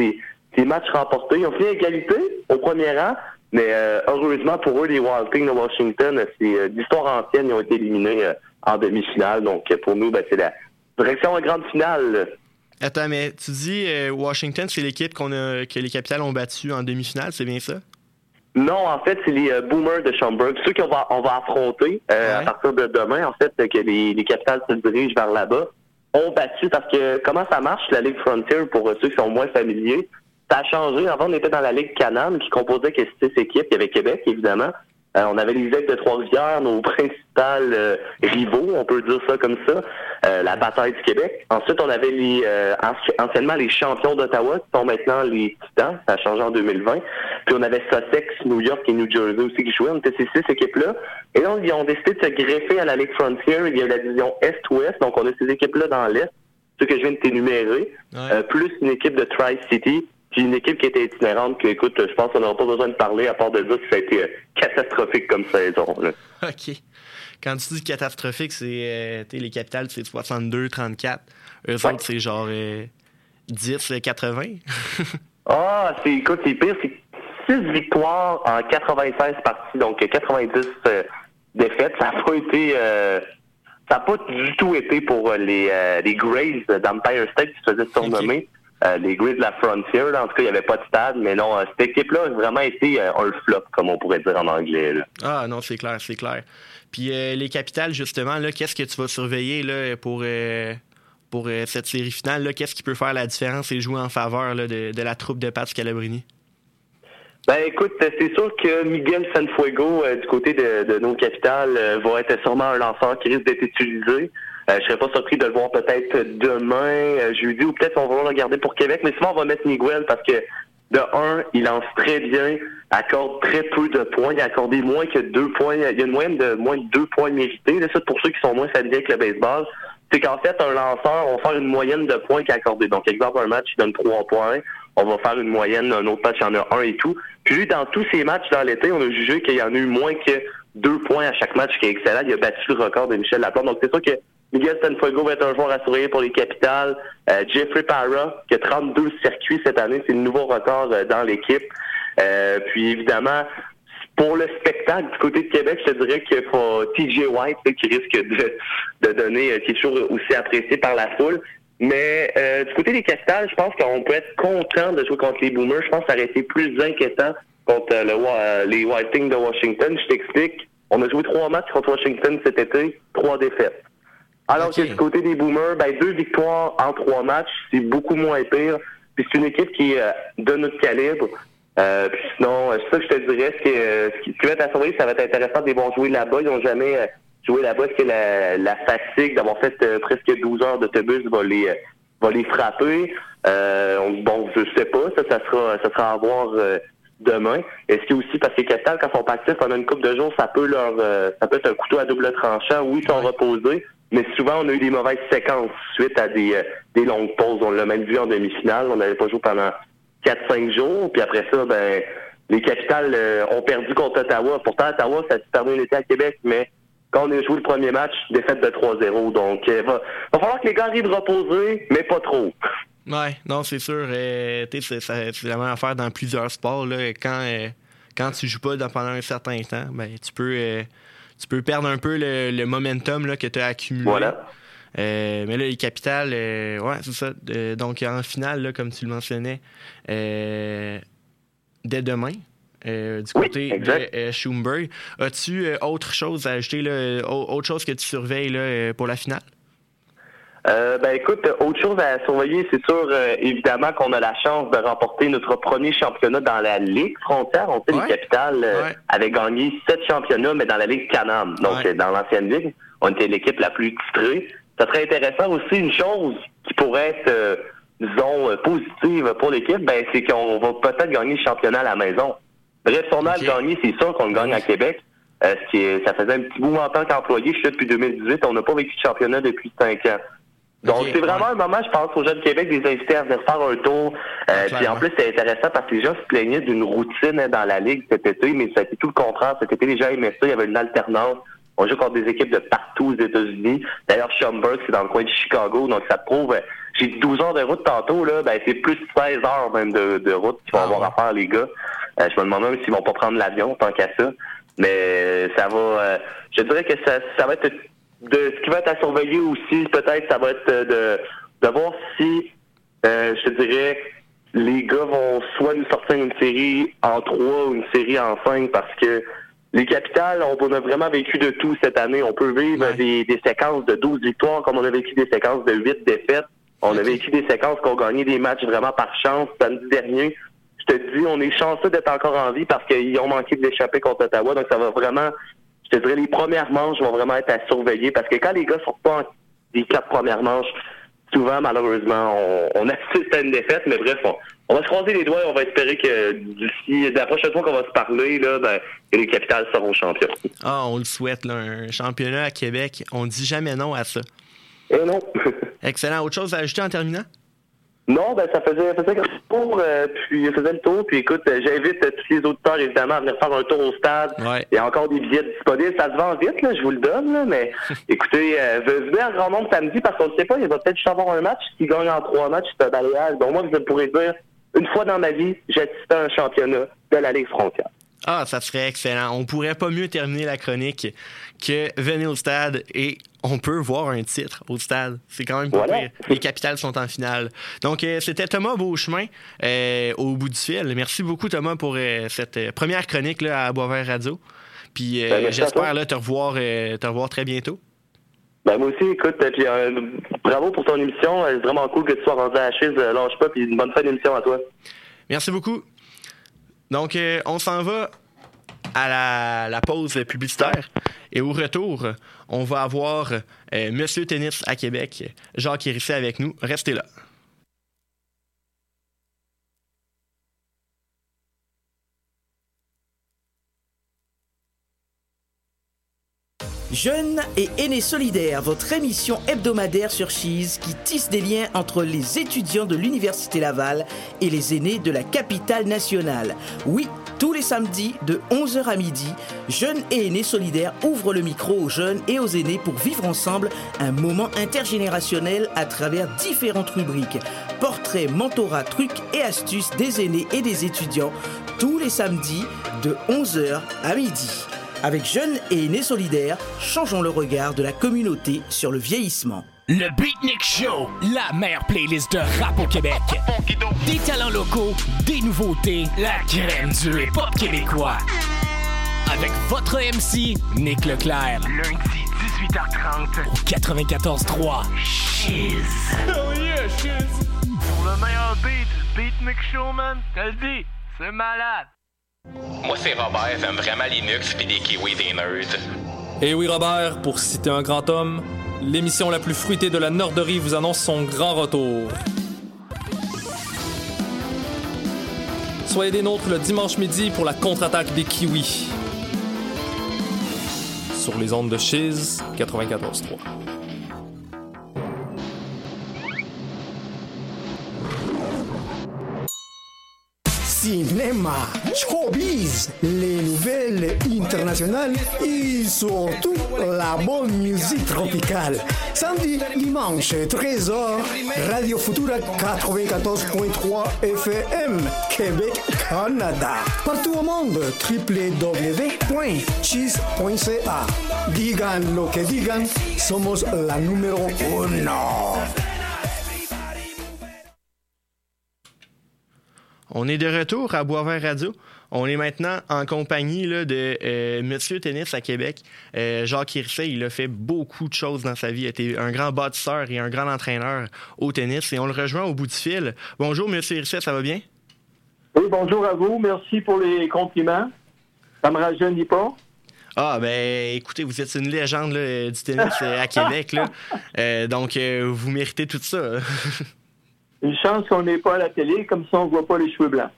ces matchs remportés. Ils ont fait égalité au premier rang, mais euh, heureusement pour eux, les Wild Kings de Washington, c'est euh, d'histoire ancienne, ils ont été éliminés euh, en demi-finale. Donc euh, pour nous, ben, c'est la direction en grande finale. Attends, mais tu dis euh, Washington, c'est l'équipe qu'on a, que les capitales ont battu en demi-finale, c'est bien ça? Non, en fait, c'est les euh, Boomers de Schaumburg, ceux qu'on va, on va affronter euh, Ouais. à partir de demain, en fait, euh, que les, les capitales se dirigent vers là-bas. ont battu parce que comment ça marche, la Ligue Frontier, pour euh, ceux qui sont moins familiers, ça a changé. Avant, on était dans la Ligue Canam, qui composait que six équipes. Il y avait Québec, évidemment. Euh, on avait les Aigles de Trois-Rivières, nos principales euh, rivaux, on peut dire ça comme ça, euh, la bataille du Québec. Ensuite, on avait les euh, anci- anciennement les champions d'Ottawa, qui sont maintenant les Titans, ça a changé en 2020. Puis on avait Sussex, New York et New Jersey aussi qui jouaient. On était ces six équipes-là. Et donc, ils ont décidé de se greffer à la Ligue Frontier. Il y a la division Est-Ouest, donc on a ces équipes-là dans l'Est, ceux que je viens de t'énumérer, euh, plus une équipe de Tri-City, puis une équipe qui était itinérante, que, écoute, je pense qu'on n'aura pas besoin de parler, à part de dire que ça a été euh, catastrophique comme saison. là. OK. Quand tu dis catastrophique, c'est euh, les capitales, c'est 62, 34. Eux autres, c'est genre euh, 10, euh, 80. Ah, c'est, écoute, c'est pire, c'est 6 victoires en 96 parties, donc euh, 90 euh, défaites. Ça n'a pas été, euh, ça n'a pas du tout été pour les, les Grays d'Empire State qui se faisaient surnommer. Euh, les Grays de la Frontier, là. en tout cas, il n'y avait pas de stade, mais non, euh, cette équipe-là a vraiment été euh, un flop, comme on pourrait dire en anglais. là. Ah non, c'est clair, c'est clair. Puis les capitales, justement, qu'est-ce que tu vas surveiller là, pour, pour cette série finale? Qu'est-ce qui peut faire la différence et jouer en faveur là, de, de la troupe de Pat Scalabrini? Ben écoute, c'est sûr que Miguel Sanfuego, du côté de, de nos capitales, va être sûrement un lanceur qui risque d'être utilisé. Euh, je serais pas surpris de le voir peut-être demain, euh, jeudi, ou peut-être on va le regarder pour Québec, mais souvent on va mettre Miguel parce que de un, il lance très bien, accorde très peu de points, il a accordé moins que deux points, il y a une moyenne de moins de deux points mérités. Là, ça, pour ceux qui sont moins familiers avec le baseball, c'est qu'en fait, un lanceur, on va faire une moyenne de points qu'il a accordé. Donc, exemple, un match, il donne trois points. On va faire une moyenne, un autre match, il y en a un et tout. Puis lui, dans tous ses matchs dans l'été, on a jugé qu'il y en a eu moins que deux points à chaque match, qui est excellent. Il a battu le record de Michel Laplante. Donc, c'est sûr que Miguel Sanfuego va être un joueur à pour les capitales. Euh, Jeffrey Parra, qui a 32 circuits cette année, c'est le nouveau record euh, dans l'équipe. Euh, puis, évidemment, pour le spectacle du côté de Québec, je te dirais qu'il faut TJ White sais, qui risque de, de donner, qui est toujours aussi apprécié par la foule. Mais euh, du côté des capitales, je pense qu'on peut être content de jouer contre les Boomers. Je pense que ça aurait été plus inquiétant contre le, les White Kings de Washington. Je t'explique. On a joué trois matchs contre Washington cet été, trois défaites. Alors que du côté des Boomers, ben, deux victoires en trois matchs, c'est beaucoup moins pire. Puis c'est une équipe qui est euh, de notre calibre. Euh, puis sinon, euh, c'est ça que je te dirais, c'est que euh, ce qui va être à surveiller, ça va être intéressant de les voir jouer là-bas. Ils n'ont jamais euh, joué là-bas. Est-ce que la, la fatigue d'avoir fait presque 12 heures d'autobus va les va les frapper? Euh, on- bon, je sais pas. Ça, ça sera ça sera à voir euh, demain. Est-ce que aussi, parce que les capitales, quand ils sont actifs pendant une couple de jours, ça peut leur euh, ça peut être un couteau à double tranchant. Oui, ils sont reposés, mais souvent on a eu des mauvaises séquences suite à des, euh, des longues pauses. On l'a même vu en demi-finale. On n'avait pas joué pendant 4-5 jours. Puis après ça, ben les capitales euh, ont perdu contre Ottawa. Pourtant, Ottawa, ça se termine l'été à Québec, mais quand on a joué le premier match, défaite de 3-0. Donc, il va, va falloir que les gars arrivent reposer, mais pas trop. Ouais, non, c'est sûr. Euh, c'est, la même affaire dans plusieurs sports. Là, quand, euh, quand tu joues pas pendant un certain temps, ben, tu peux, euh, tu peux perdre un peu le, momentum là, que tu as accumulé. Voilà. mais là, les capitales, ouais, c'est ça. donc, en finale, là, comme tu le mentionnais, dès demain, du côté de Schumberg. As-tu autre chose à ajouter, là, autre chose que tu surveilles là, pour la finale? Euh, ben écoute, autre chose à surveiller, c'est sûr euh, évidemment qu'on a la chance de remporter notre premier championnat dans la Ligue frontière. On sait les capitales euh, avaient gagné sept championnats, mais dans la Ligue Canam, donc dans l'ancienne ligue, on était l'équipe la plus titrée. Ça serait intéressant aussi une chose qui pourrait être, disons, positive pour l'équipe, ben c'est qu'on va peut-être gagner le championnat à la maison. Bref, si on a gagné, c'est sûr qu'on le gagne à Québec. ce qui est, ça faisait un petit bout en tant qu'employé. Je suis depuis 2018. On n'a pas vécu de championnat depuis cinq ans. Donc, c'est vraiment un moment, je pense, aux jeunes de Québec, des invités à venir faire un tour. Euh, puis en plus, c'est intéressant parce que les gens se plaignaient d'une routine hein, dans la Ligue cet été, mais ça a été tout le contraire. Cet été, les gens aimaient ça. Il y avait une alternance. On joue contre des équipes de partout aux États-Unis. D'ailleurs, Schaumburg, c'est dans le coin de Chicago, donc ça prouve... Euh, j'ai 12 heures de route tantôt, là, ben c'est plus 16 heures même de, route qu'ils vont ah avoir à faire, les gars. Euh, je me demande même s'ils vont pas prendre l'avion, tant qu'à ça. Mais ça va... je dirais que ça, ça va être de ce qui va être à surveiller aussi, peut-être, ça va être de, de voir si, euh, je te dirais, les gars vont soit nous sortir une série en trois ou une série en cinq parce que les capitales, on a vraiment vécu de tout cette année. On peut vivre des, séquences de 12 victoires comme on a vécu des séquences de 8 défaites. On a vécu des séquences qui ont gagné des matchs vraiment par chance. Samedi dernier, je te dis, on est chanceux d'être encore en vie parce qu'ils ont manqué de l'échapper contre Ottawa. Donc, ça va vraiment je dirais les premières manches vont vraiment être à surveiller parce que quand les gars sortent pas des quatre premières manches, souvent, malheureusement, on, assiste à une défaite, mais bref, on, va se croiser les doigts et on va espérer que d'ici la prochaine fois qu'on va se parler, là, ben, les capitales seront champions. Ah, on le souhaite, là, un championnat à Québec. On dit jamais non à ça. Eh non. Excellent. Autre chose à ajouter en terminant? Non, ben ça faisait, ça faisait le tour, euh, puis faisait le tour, puis écoute, euh, j'invite euh, tous les auditeurs évidemment à venir faire un tour au stade. Il y a encore des billets disponibles, ça se vend vite, là, je vous le donne, là, mais écoutez, euh, venez en grand nombre samedi parce qu'on ne sait pas, il va peut-être juste avoir un match qui gagne en trois matchs, c'est un balayage. Donc moi, je pourrais dire, une fois dans ma vie, j'ai assisté à un championnat de la Ligue frontière. Ah, ça serait excellent. On pourrait pas mieux terminer la chronique que venir au stade et on peut voir un titre au stade. C'est quand même pas pire. Les capitales sont en finale. Donc, euh, c'était Thomas Beauchemin euh, au bout du fil. Merci beaucoup, Thomas, pour euh, cette première chronique là, à Boisvert Radio. Puis ben, j'espère te revoir, te revoir très bientôt. Ben, moi aussi, écoute, puis bravo pour ton émission. C'est vraiment cool que tu sois rendu à la chaise. lâche pas, puis une bonne fin d'émission à toi. Merci beaucoup. Donc, on s'en va à la, pause publicitaire. Et au retour, on va avoir euh, Monsieur Tennis à Québec, Jacques Hérisset avec nous. Restez là. Jeunes et aînés solidaires, votre émission hebdomadaire sur Cheese qui tisse des liens entre les étudiants de l'Université Laval et les aînés de la capitale nationale. Oui, tous les samedis de 11h à midi, Jeunes et aînés solidaires ouvrent le micro aux jeunes et aux aînés pour vivre ensemble un moment intergénérationnel à travers différentes rubriques. Portraits, mentorat, trucs et astuces des aînés et des étudiants tous les samedis de 11h à midi. Avec Jeunes et aînés solidaires, changeons le regard de la communauté sur le vieillissement. Le Beatnik Show, la meilleure playlist de rap au Québec. Des talents locaux, des nouveautés, la crème du hip-hop québécois. Avec votre MC, Nick Leclerc. Lundi, 18h30. Au 94.3. Shiz. Oh yeah, shiz. Pour le meilleur beat, Beatnik Show, man. T'as le dit, c'est malade. Moi, c'est Robert, j'aime vraiment Linux puis des kiwis des nerds. Et oui, Robert, pour citer un grand homme, l'émission la plus fruitée de la Norderie vous annonce son grand retour. Soyez des nôtres le dimanche midi pour la contre-attaque des Kiwis. Sur les ondes de Chiz 94.3. cinéma, showbiz, les nouvelles internationales et surtout la bonne musique tropicale. Samedi, dimanche, 13h, Radio Futura 94.3 FM, Québec, Canada. Partout au monde, www.cheese.ca. Digan lo que digan, somos la número uno. On est de retour à Boisvert Radio. On est maintenant en compagnie là, de euh, Monsieur Tennis à Québec. Euh, Jacques Hirsey, il a fait beaucoup de choses dans sa vie. Il était un grand bâtisseur et un grand entraîneur au tennis. Et on le rejoint au bout du fil. Bonjour, Monsieur Hirsey, ça va bien? Oui, bonjour à vous. Merci pour les compliments. Ça me rajeunit pas. Ah, ben écoutez, vous êtes une légende là, du tennis euh, à Québec. Là. Euh, donc, euh, vous méritez tout ça. Une chance qu'on n'est pas à la télé, comme ça on voit pas les cheveux blancs.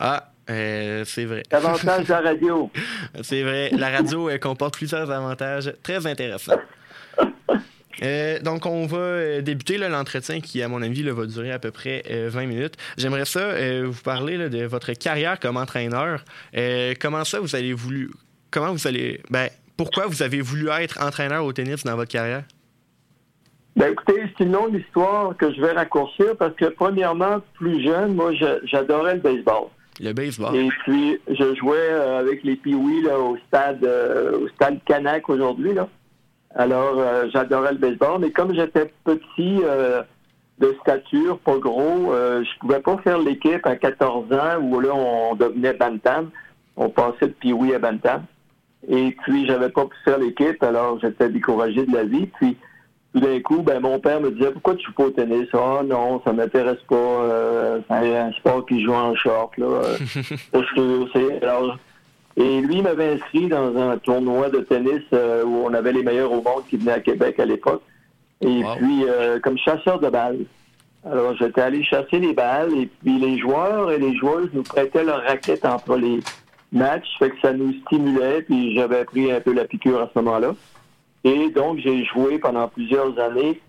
Ah, euh, c'est vrai. Avantage de la radio. c'est vrai. La radio elle comporte plusieurs avantages très intéressants. Euh, donc, on va euh, débuter l'entretien qui, à mon avis, là, va durer à peu près euh, 20 minutes. J'aimerais ça vous parler là, de votre carrière comme entraîneur. Comment ça, vous avez voulu... Comment vous allez... Ben, pourquoi vous avez voulu être entraîneur au tennis dans votre carrière? Ben écoutez, c'est une longue histoire que je vais raccourcir parce que premièrement, plus jeune, moi j'adorais le baseball. Le baseball. Et puis je jouais euh, avec les là, au stade euh, au stade Canac aujourd'hui. Alors euh, j'adorais le baseball, mais comme j'étais petit de stature, pas gros, je pouvais pas faire l'équipe à 14 ans où là on devenait bantam. On passait de Pee-Wee à bantam. Et puis j'avais pas pu faire l'équipe, alors j'étais découragé de la vie. Puis tout d'un coup, ben, mon père me disait Pourquoi tu joues pas au tennis? Ah non, ça m'intéresse pas. Euh, c'est un sport qui joue en short. Là. Euh, Alors, Et lui il m'avait inscrit dans un tournoi de tennis euh, où on avait les meilleurs au monde qui venaient à Québec à l'époque. Et puis, euh, comme chasseur de balles. Alors, j'étais allé chasser les balles et puis les joueurs et les joueuses nous prêtaient leurs raquettes entre les matchs, fait que ça nous stimulait, puis j'avais pris un peu la piqûre à ce moment-là. Et donc, j'ai joué pendant plusieurs années.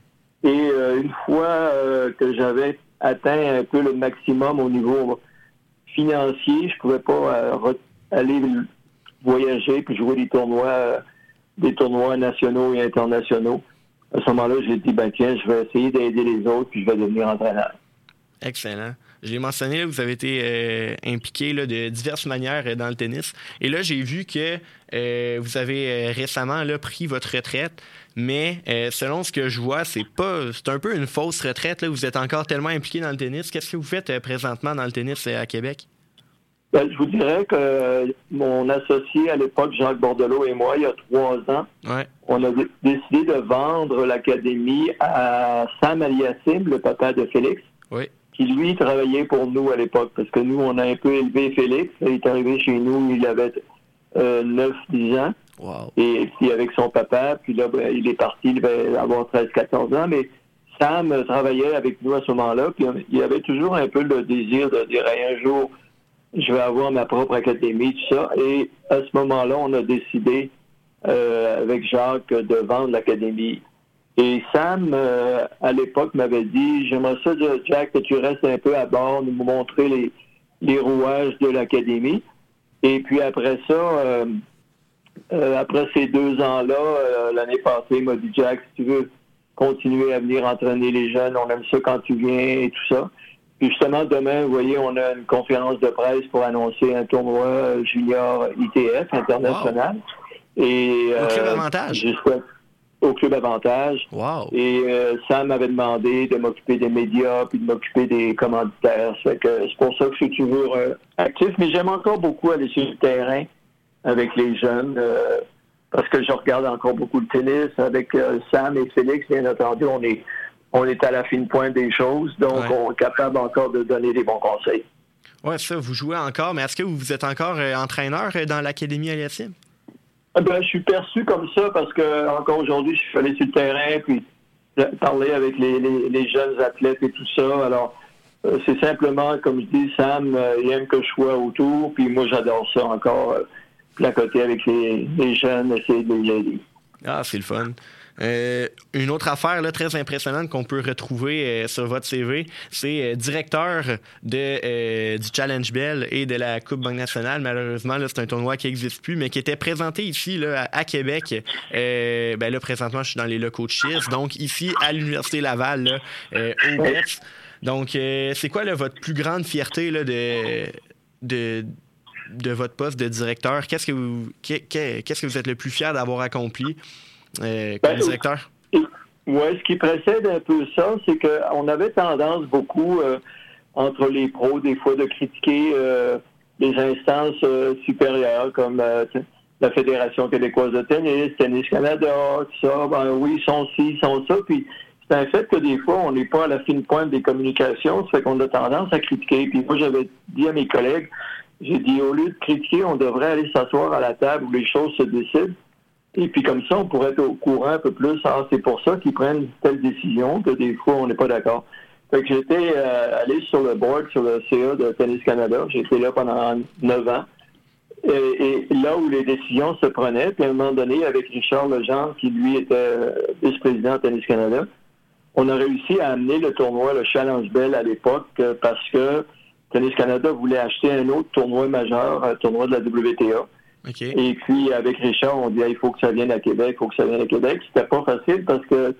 Et euh, une fois euh, que j'avais atteint un peu le maximum au niveau financier, je pouvais pas euh, aller voyager puis jouer des tournois, des tournois nationaux et internationaux. À ce moment-là, j'ai dit, ben tiens, je vais essayer d'aider les autres puis je vais devenir entraîneur. Excellent. Je l'ai mentionné, là, vous avez été euh, impliqué là, de diverses manières euh, dans le tennis. Et là, j'ai vu que euh, vous avez récemment là, pris votre retraite, mais euh, selon ce que je vois, c'est pas, c'est un peu une fausse retraite. Là. Vous êtes encore tellement impliqué dans le tennis. Qu'est-ce que vous faites présentement dans le tennis à Québec? Ben, je vous dirais que mon associé à l'époque, Jacques Bordelot et moi, il y a trois ans, Ouais. on a dé- décidé de vendre l'académie à Sam Aliassim, le papa de Félix, Oui. Qui lui travaillait pour nous à l'époque, parce que nous, on a un peu élevé Félix. Il est arrivé chez nous, il avait euh, 9-10 ans. Et puis avec son papa, puis là, ben, il est parti, il devait avoir 13-14 ans, mais Sam travaillait avec nous à ce moment-là, puis il avait toujours un peu le désir de dire Hey, un jour, je vais avoir ma propre académie, tout ça. Et à ce moment-là, on a décidé euh, avec Jacques de vendre l'académie. Et Sam, euh, à l'époque, m'avait dit J'aimerais ça, Jack, que tu restes un peu à bord, nous montrer les, les rouages de l'académie. Et puis après ça, euh, euh, après ces deux ans-là, euh, l'année passée, il m'a dit Jack, si tu veux continuer à venir entraîner les jeunes, on aime ça quand tu viens et tout ça. Puis justement, demain, vous voyez, on a une conférence de presse pour annoncer un tournoi junior ITF international. Et, Au Club euh, Avantage. je souhaite- au Club Avantage. Et euh, Sam m'avait demandé de m'occuper des médias puis de m'occuper des commanditaires. C'est pour ça que je suis toujours euh, actif, mais j'aime encore beaucoup aller sur le terrain avec les jeunes euh, parce que je regarde encore beaucoup le tennis. Avec Sam et Félix, bien entendu, on est, on est à la fine pointe des choses, donc on est capable encore de donner des bons conseils. Ouais, ça, vous jouez encore, mais est-ce que vous êtes encore entraîneur dans l'Académie Aliassime? Ah Ben, je suis perçu comme ça parce que encore aujourd'hui, je suis allé sur le terrain puis parlé avec les, les- les jeunes athlètes et tout ça. Alors, euh, c'est simplement, comme je dis, Sam, euh, il aime que je sois autour, puis moi, j'adore ça encore, euh, placoter avec les, les jeunes, essayer de les aider. Ah, c'est le fun. Euh, une autre affaire très impressionnante qu'on peut retrouver euh, sur votre CV, c'est euh, directeur du Challenge Bell et de la Coupe Banque nationale. Malheureusement, c'est un tournoi qui n'existe plus, mais qui était présenté ici à, Québec. Ben là, présentement, je suis dans les locaux de Chiz, donc ici à l'Université Laval, au BEPS. Donc, c'est quoi votre plus grande fierté de, votre poste de directeur? Qu'est-ce que vous êtes le plus fier d'avoir accompli? Euh, comme Ben, directeur? Oui, ce qui précède un peu ça, c'est qu'on avait tendance beaucoup, euh, entre les pros, des fois, de critiquer euh, les instances euh, supérieures, comme la Fédération québécoise de tennis, Tennis Canada, tout ça. Ben oui, ils sont ci, ils sont ça. Puis c'est un fait que des fois, on n'est pas à la fine pointe des communications, ça fait qu'on a tendance à critiquer. Puis moi, j'avais dit à mes collègues, j'ai dit, au lieu de critiquer, on devrait aller s'asseoir à la table où les choses se décident. Et puis comme ça, on pourrait être au courant un peu plus. Ah, c'est pour ça qu'ils prennent telle décision, que des fois, on n'est pas d'accord. Fait que j'étais euh, allé sur le board, sur le CA de Tennis Canada. J'étais là pendant neuf ans. Et, là où les décisions se prenaient, puis à un moment donné, avec Richard Legendre, qui lui était euh, vice-président de Tennis Canada, on a réussi à amener le tournoi, le Challenge Bell à l'époque, euh, parce que Tennis Canada voulait acheter un autre tournoi majeur, un tournoi de la WTA. Et puis, avec Richard, on dit, il faut que ça vienne à Québec, il faut que ça vienne à Québec. C'était pas facile parce que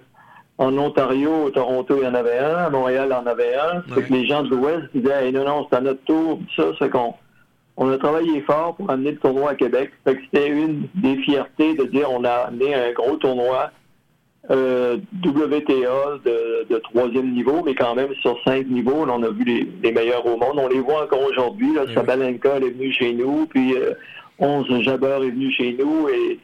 en Ontario, au Toronto, il y en avait un, à Montréal, il y en avait un. Fait que les gens de l'Ouest disaient, Hey, non, non, c'est à notre tour, ça. C'est qu'on on a travaillé fort pour amener le tournoi à Québec. Fait que c'était une des fiertés de dire, on a amené un gros tournoi euh, WTA de, de troisième niveau, mais quand même sur cinq niveaux. Là, on a vu les, les meilleurs au monde. On les voit encore aujourd'hui. Là, Sabalenka elle est venue chez nous, puis euh, 11 Jabber est venu chez nous, et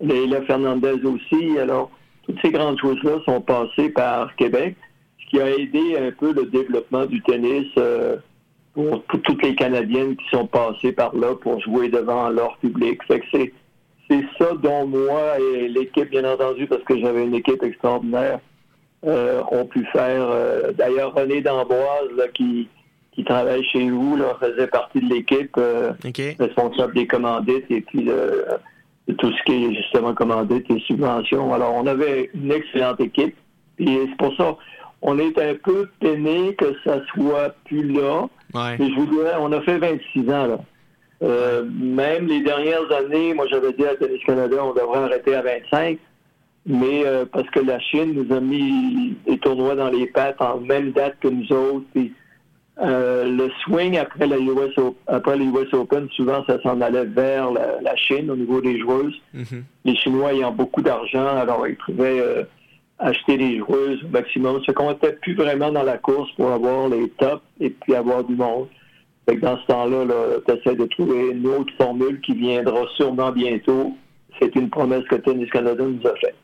Leila Fernandez aussi. Alors, toutes ces grandes choses-là sont passées par Québec, ce qui a aidé un peu le développement du tennis euh, pour, toutes les Canadiennes qui sont passées par là pour jouer devant leur public. C'est ça dont moi et l'équipe, bien entendu, parce que j'avais une équipe extraordinaire, euh, ont pu faire. euh, D'ailleurs, René D'Amboise, là, qui, qui travaille chez vous, là, faisait partie de l'équipe, euh, responsable des commandites et puis de, de tout ce qui est justement commandite et subventions. Alors, on avait une excellente équipe. Et c'est pour ça, on est un peu peiné que ça soit plus là. Mais je vous dirais, on a fait 26 ans, là. Euh, même les dernières années, moi j'avais dit à Tennis Canada, on devrait arrêter à 25, mais euh, parce que la Chine nous a mis des tournois dans les pattes en même date que nous autres. Puis, euh, le swing après, la US, après les US Open, souvent ça s'en allait vers la, la Chine au niveau des joueuses. Les Chinois ayant beaucoup d'argent, alors ils pouvaient euh, acheter des joueuses au maximum. Ce qu'on n'était plus vraiment dans la course pour avoir les tops et puis avoir du monde. Fait que dans ce temps-là, -là, tu essaies de trouver une autre formule qui viendra sûrement bientôt. C'est une promesse que Tennis Canada nous a faite.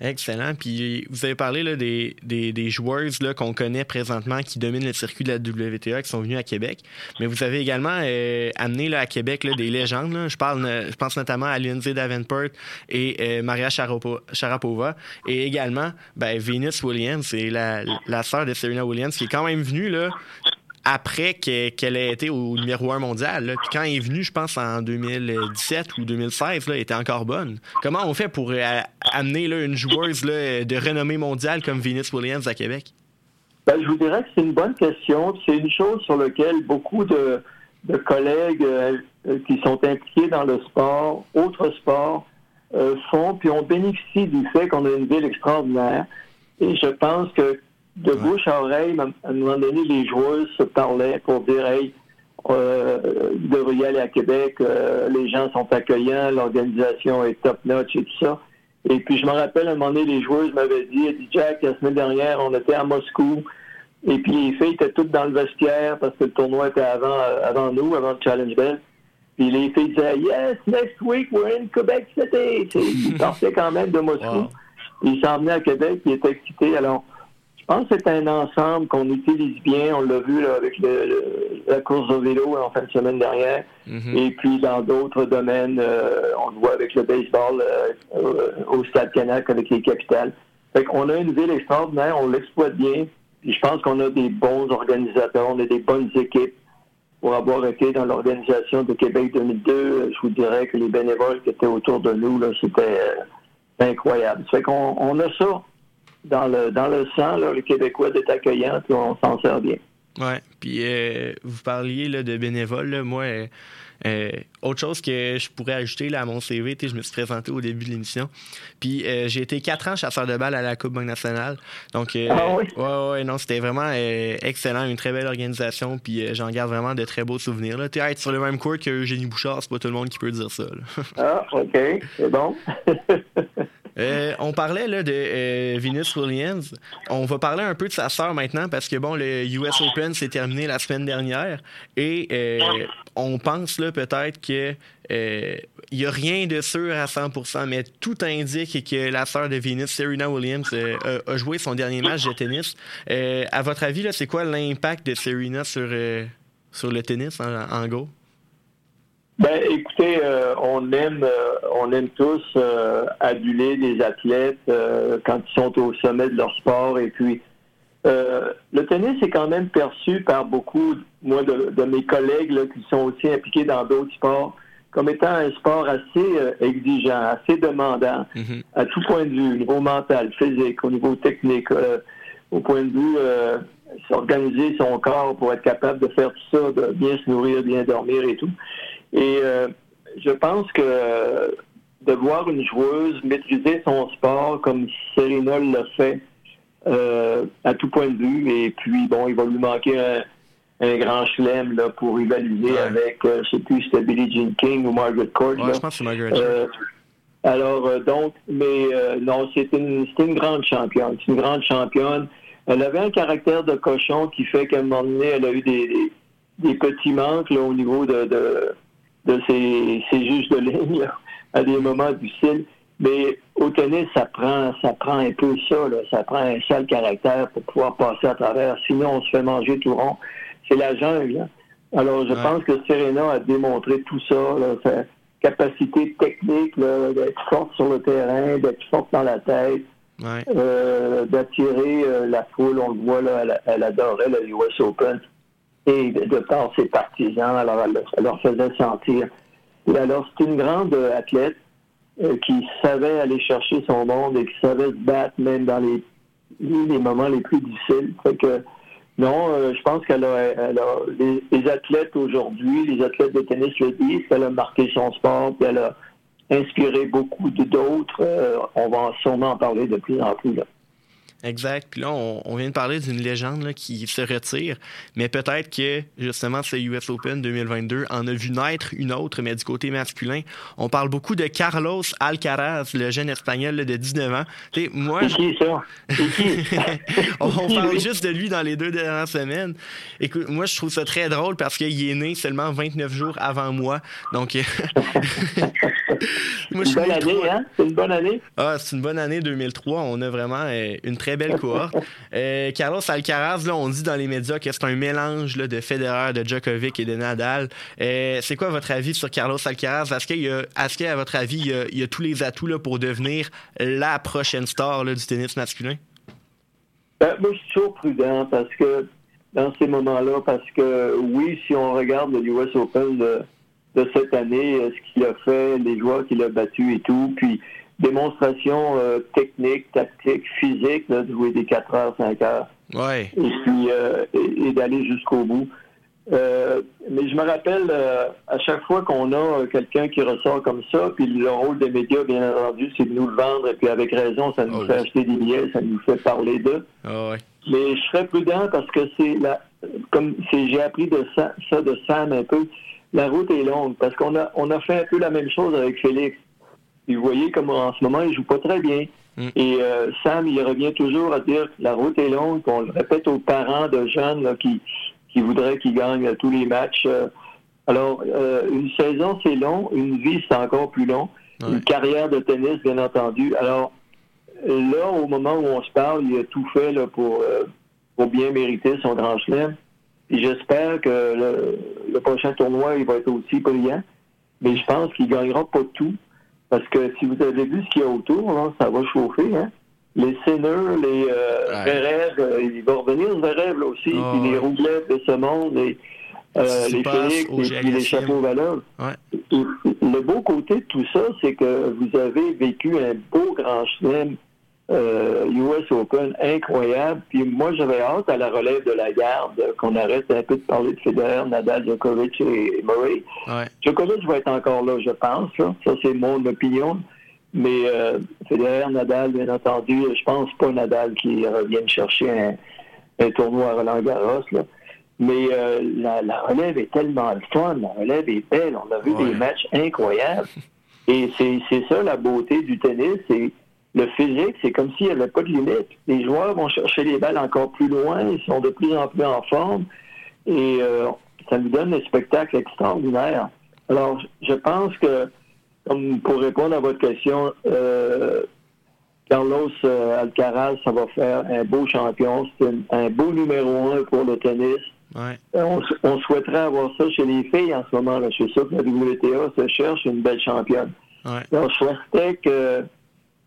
Excellent. Puis vous avez parlé là, des, des, des qu'on connaît présentement qui dominent le circuit de la WTA qui sont venues à Québec. Mais vous avez également euh, amené là, à Québec là, des légendes. Je, parle, euh, je pense notamment à Lindsay Davenport et euh, Maria Sharapo- Sharapova. Et également ben, Venus Williams, c'est la, la sœur de Serena Williams, qui est quand même venue là, après que- qu'elle ait été au numéro 1 mondial. Puis quand elle est venue, je pense en 2017 ou 2016, là, elle était encore bonne. Comment on fait pour euh, amener là, une joueuse de renommée mondiale comme Venus Williams à Québec? Ben, je vous dirais que c'est une bonne question. C'est une chose sur laquelle beaucoup de, collègues euh, euh, qui sont impliqués dans le sport, autres sports, font, puis on bénéficie du fait qu'on a une ville extraordinaire. Et je pense que de bouche à oreille, à un moment donné, les joueuses se parlaient pour dire Hey, euh, vous devriez aller à Québec, euh, les gens sont accueillants, l'organisation est top-notch et tout ça. Et puis, je me rappelle, à un moment donné, les joueuses m'avaient dit, Jack, la semaine dernière, on était à Moscou, et puis les filles étaient toutes dans le vestiaire parce que le tournoi était avant, euh, avant nous, avant le Challenge Bell. Puis les filles disaient, Yes, next week, we're in Quebec City. Ils partaient quand même de Moscou. Puis Ils s'en venaient à Québec, ils étaient excités. Alors, pense que c'est un ensemble qu'on utilise bien. On l'a vu là, avec le- le- la course au vélo en fin de semaine dernière. Et puis dans d'autres domaines, euh, on le voit avec le baseball euh, au Stade Canac avec les capitales. Fait qu'on a une ville extraordinaire, on l'exploite bien. Puis je pense qu'on a des bons organisateurs, on a des bonnes équipes. Pour avoir été dans l'organisation de Québec 2002, euh, je vous dirais que les bénévoles qui étaient autour de nous, là, c'était euh, incroyable. Fait qu'on on a ça dans le, dans le sang, là, le Québécois d'être accueillant, puis on s'en sert bien. Ouais. Puis euh, vous parliez là, de bénévoles. là. Moi, euh, euh, autre chose que je pourrais ajouter là, à mon CV, je me suis présenté au début de l'émission. Puis euh, j'ai été quatre ans chasseur de balles à la Coupe Banque nationale. Donc, euh, Ah oui? ouais, ouais, non, c'était vraiment excellent, une très belle organisation. Puis j'en garde vraiment de très beaux souvenirs. Là. Tu sais, être sur le même cours que Eugénie Bouchard, c'est pas tout le monde qui peut dire ça. Ah, OK, c'est bon. Euh, on parlait de euh, Venus Williams. On va parler un peu de sa sœur maintenant parce que bon, le US Open s'est terminé la semaine dernière et euh, on pense là peut-être que il y a rien de sûr à 100%, mais tout indique que la sœur de Venus, Serena Williams, a, joué son dernier match de tennis. À votre avis, là, c'est quoi l'impact de Serena sur le tennis en, en gros? Ben, écoutez, euh, on aime, euh, on aime tous euh, aduler les athlètes euh, quand ils sont au sommet de leur sport. Et puis, euh, le tennis est quand même perçu par beaucoup, moi, de, de mes collègues là, qui sont aussi impliqués dans d'autres sports, comme étant un sport assez euh, exigeant, assez demandant, à tout point de vue, au niveau mental, physique, au niveau technique, euh, au point de vue euh, s'organiser son corps pour être capable de faire tout ça, de bien se nourrir, bien dormir et tout. Et euh, je pense que de voir une joueuse maîtriser son sport comme Serena l'a fait euh, à tout point de vue, et puis bon, il va lui manquer un, un grand chelem pour rivaliser avec, euh, je sais plus, c'était Billie Jean King ou Margaret Court. Ouais, je pense que c'est Margaret. Euh, alors, donc, mais non, c'est une, une grande championne. C'est une grande championne. Elle avait un caractère de cochon qui fait qu'à un moment donné, elle a eu des, des, des petits manques là, au niveau de, de, de ses juges de ligne à des moments difficiles. Mais au tennis, ça prend, ça prend un peu ça. Là. Ça prend un sale caractère pour pouvoir passer à travers. Sinon, on se fait manger tout rond. C'est la jungle. hein. Alors, je pense que Serena a démontré tout ça, là, sa capacité technique d'être forte sur le terrain, d'être forte dans la tête, Ouais. euh, d'attirer euh, la foule. On le voit, là, elle, elle adorait le US Open. Et de, par ses partisans, alors elle, elle leur faisait sentir. Et alors, c'est une grande euh, athlète euh, qui savait aller chercher son monde et qui savait se battre même dans les, les moments les plus difficiles. Fait que, non, euh, je pense qu'elle a, elle a les, athlètes aujourd'hui, les athlètes de tennis le disent, qu'elle a marqué son sport, puis elle a inspiré beaucoup d'autres. On va sûrement en parler de plus en plus. Là. Exact. Puis là, on, on vient de parler d'une légende là, qui se retire, mais peut-être que justement ce US Open 2022 en a vu naître une autre, mais du côté masculin. On parle beaucoup de Carlos Alcaraz, le jeune espagnol là, de 19 ans. Tu sais, moi, qui ça? Qui? on, on parle juste de lui dans les deux dernières semaines. Écoute, moi, je trouve ça très drôle parce qu'il est né seulement 29 jours avant moi. Donc, moi, je une bonne année, 3. hein? C'est une bonne année? Ah, c'est une bonne année 2003. On a vraiment euh, une très belle cohorte. Euh, Carlos Alcaraz, là, on dit dans les médias que c'est un mélange de Federer, de Djokovic et de Nadal. Euh, c'est quoi votre avis sur Carlos Alcaraz? Est-ce qu'il a, est-ce qu'à votre avis, il y a, tous les atouts là, pour devenir la prochaine star du tennis masculin? Ben, moi, je suis toujours prudent parce que dans ces moments-là, parce que oui, si on regarde le US Open de, de cette année, euh, ce qu'il a fait, les joueurs qu'il a battus et tout, puis démonstration euh, technique, tactique, physique, là, de jouer des 4 heures, 5 heures, Ouais. et puis euh, et, et d'aller jusqu'au bout. Euh, mais je me rappelle, euh, à chaque fois qu'on a euh, quelqu'un qui ressort comme ça, puis le rôle des médias, bien entendu, c'est de nous le vendre, et puis avec raison, ça nous Oh, fait oui. acheter des billets, ça nous fait parler d'eux. Ah ouais. Mais je serais prudent parce que c'est la, comme c'est, j'ai appris de ça, ça de Sam un peu. La route est longue parce qu'on a, on a fait un peu la même chose avec Félix. Puis vous voyez comme en ce moment il joue pas très bien. Et euh, Sam, il revient toujours à dire que la route est longue, qu'on le répète aux parents de jeunes là, qui, qui voudraient qu'ils gagnent tous les matchs. Euh, Alors, euh, une saison, c'est long. Une vie, c'est encore plus long. Une carrière de tennis, bien entendu. Alors, là, au moment où on se parle, il a tout fait là, pour, euh, pour bien mériter son grand chelem. Et j'espère que le, le prochain tournoi, il va être aussi brillant. Mais je pense qu'il gagnera pas tout. Parce que si vous avez vu ce qu'il y a autour, là, ça va chauffer. Hein? Les Sinner, les euh, Zverev, euh, il va revenir Zverev là aussi, Ah, puis les. Roublev de ce monde. Et, euh, les et puis les chapeaux valeurs. Ouais. Le beau côté de tout ça, c'est que vous avez vécu un beau grand chelem euh, US Open incroyable. Puis moi, j'avais hâte à la relève de la garde euh, qu'on arrête un peu de parler de Federer, Nadal, Djokovic et Murray. Ouais. Djokovic va être encore là, je pense. là. Ça, c'est mon opinion. Mais euh, Federer, Nadal, bien entendu, je pense pas Nadal qui revienne chercher un, un tournoi à Roland Garros. Là. Mais euh, la, la relève est tellement le fun, la relève est belle. On a vu Ouais. des matchs incroyables. Et c'est ça la beauté du tennis. C'est physique, c'est comme s'il n'y avait pas de limite. Les joueurs vont chercher les balles encore plus loin, ils sont de plus en plus en forme. Et euh, ça nous donne un spectacle extraordinaire. Alors, je pense que, comme pour répondre à votre question, euh, Carlos euh, Alcaraz, ça va faire un beau champion. C'est un, beau numéro un pour le tennis. Ouais. On, souhaiterait avoir ça chez les filles en ce moment. Là. Je suis sûr que la WTA se cherche une belle championne. Ouais. Alors, je souhaitais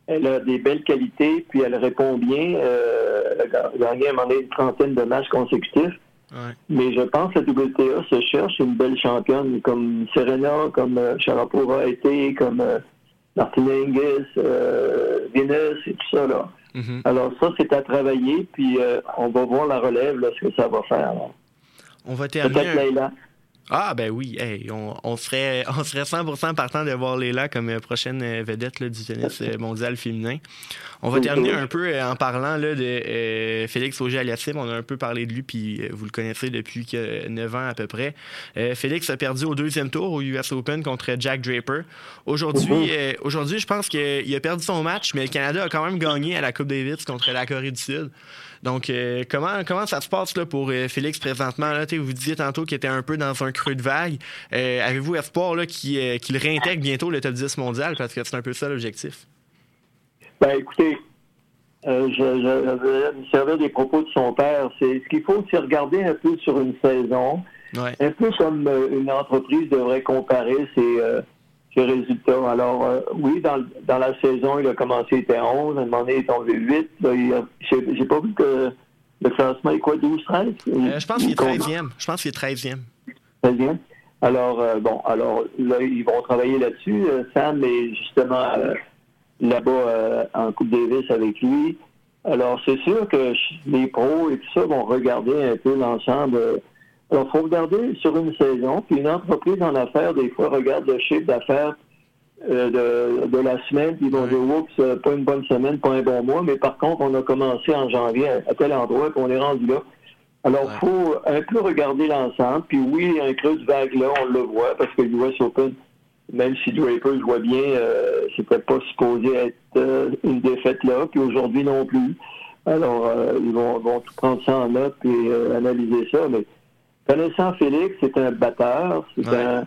qu'elle a des belles qualités, puis elle répond bien. Euh, elle a ga- gagné à un moment donné une trentaine de matchs consécutifs. Ouais. Mais je pense que la WTA se cherche une belle championne comme Serena, comme euh, Sharapova a été, comme euh, Martina Hingis, euh, Venus et tout ça. Là. Mhm. Alors ça, c'est à travailler, puis euh, on va voir la relève, là, ce que ça va faire. là. On va terminer. Peut-être Leïla. Ah, ben oui, hey, on, on serait, on serait 100% partant de voir Léla comme euh, prochaine euh, vedette là, du tennis euh, mondial féminin. On va terminer un peu en parlant là, de euh, Félix Auger-Aliassime. On a un peu parlé de lui, puis vous le connaissez depuis que 9 ans à peu près. Euh, Félix a perdu au deuxième tour au US Open contre Jack Draper. Aujourd'hui, Mhm. euh, aujourd'hui je pense qu'il a perdu son match, mais le Canada a quand même gagné à la Coupe Davis contre la Corée du Sud. Donc, euh, comment, comment ça se passe là, pour euh, Félix présentement? Là, vous disiez tantôt qu'il était un peu dans un creux de vague. Euh, Avez-vous espoir qu'il réintègre bientôt le top 10 mondial? Parce que c'est un peu ça l'objectif. Ben, écoutez, je, je, me servir des propos de son père. C'est ce qu'il faut, c'est regarder un peu sur une saison, Ouais. un peu comme une entreprise devrait comparer ses, ses résultats. Alors, euh, oui, dans, la saison, il a commencé, il était 11, à un moment donné, il est tombé 8. Là, il a- J'ai pas vu que le classement est quoi, 12-13? Euh, je pense qu'il est 13e. Je pense qu'il est 13e. Très bien. Alors, euh, bon, alors là, ils vont travailler là-dessus. Euh, Sam est justement là-bas en Coupe Davis avec lui. Alors, c'est sûr que les pros et tout ça vont regarder un peu l'ensemble. Alors, il faut regarder sur une saison. Puis une entreprise en affaires, des fois, regarde le chiffre d'affaires euh, de, de la semaine, puis ils vont dire, oups, euh, pas une bonne semaine, pas un bon mois, mais par contre, on a commencé en janvier à, tel endroit, puis on est rendu là. Alors, il faut un peu regarder l'ensemble. Puis oui, il y a un creux de vague là, on le voit, parce que l'US Open, même si Draper jouait bien, euh, c'était pas supposé être euh, une défaite là, puis aujourd'hui non plus. Alors, ils vont, vont tout prendre ça en note et analyser ça. Mais connaissant Félix, c'est un batteur, c'est un,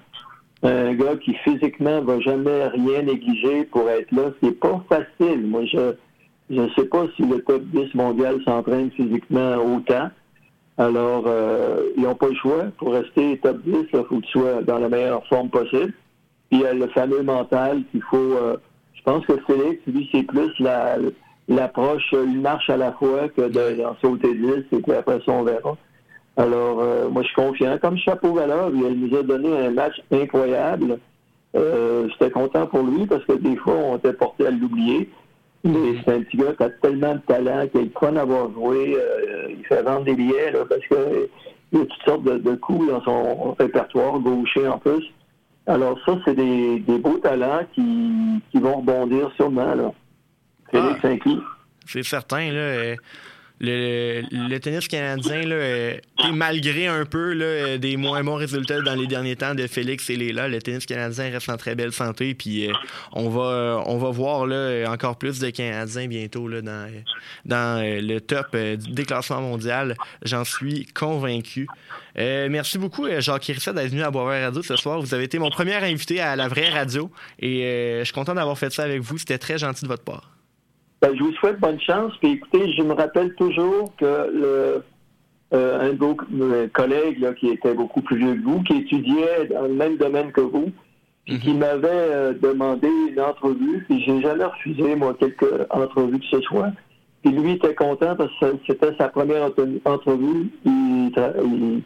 un gars qui physiquement va jamais rien négliger pour être là. C'est pas facile. Moi, je je sais pas si le top 10 mondial s'entraîne physiquement autant. Alors, euh, ils n'ont pas le choix. Pour rester top 10, il faut que tu sois dans la meilleure forme possible. Puis il y a le fameux mental qu'il faut. euh, je pense que Félix, lui, c'est plus la l'approche une marche à la fois que de- d'en sauter 10 et puis après ça, on verra. Alors, euh, moi, je suis confiant. Comme Chapeau Valeur, il nous a donné un match incroyable. Euh, J'étais content pour lui parce que des fois, on était porté à l'oublier. Mais c'est un petit gars qui a tellement de talent, qui est le fun d'avoir joué. euh, il fait vendre des billets là, parce que il y a toutes sortes de, de coups dans son répertoire, gaucher en plus. Alors ça, c'est des, des beaux talents qui, qui vont rebondir sûrement. Là. Félix Inqui. C'est certain, là. Le, le tennis canadien, là, euh, malgré un peu là, euh, des moins bons résultats dans les derniers temps de Félix et Léla, le tennis canadien reste en très belle santé. Puis euh, on va on va voir là, encore plus de Canadiens bientôt là, dans, dans euh, le top euh, du déclassement mondial. J'en suis convaincu. Euh, merci beaucoup, Jacques Kirissa, d'être venu à Boisvert Radio ce soir. Vous avez été mon premier invité à la vraie radio et je suis content d'avoir fait ça avec vous. C'était très gentil de votre part. Ben, je vous souhaite bonne chance. Puis écoutez, je me rappelle toujours que le, euh, un de vos euh, collègues là, qui était beaucoup plus vieux que vous, qui étudiait dans le même domaine que vous, puis qui m'avait euh, demandé une entrevue, puis j'ai jamais refusé, moi, quelques entrevues que ce soit. Puis lui était content parce que c'était sa première entrevue. Il, il-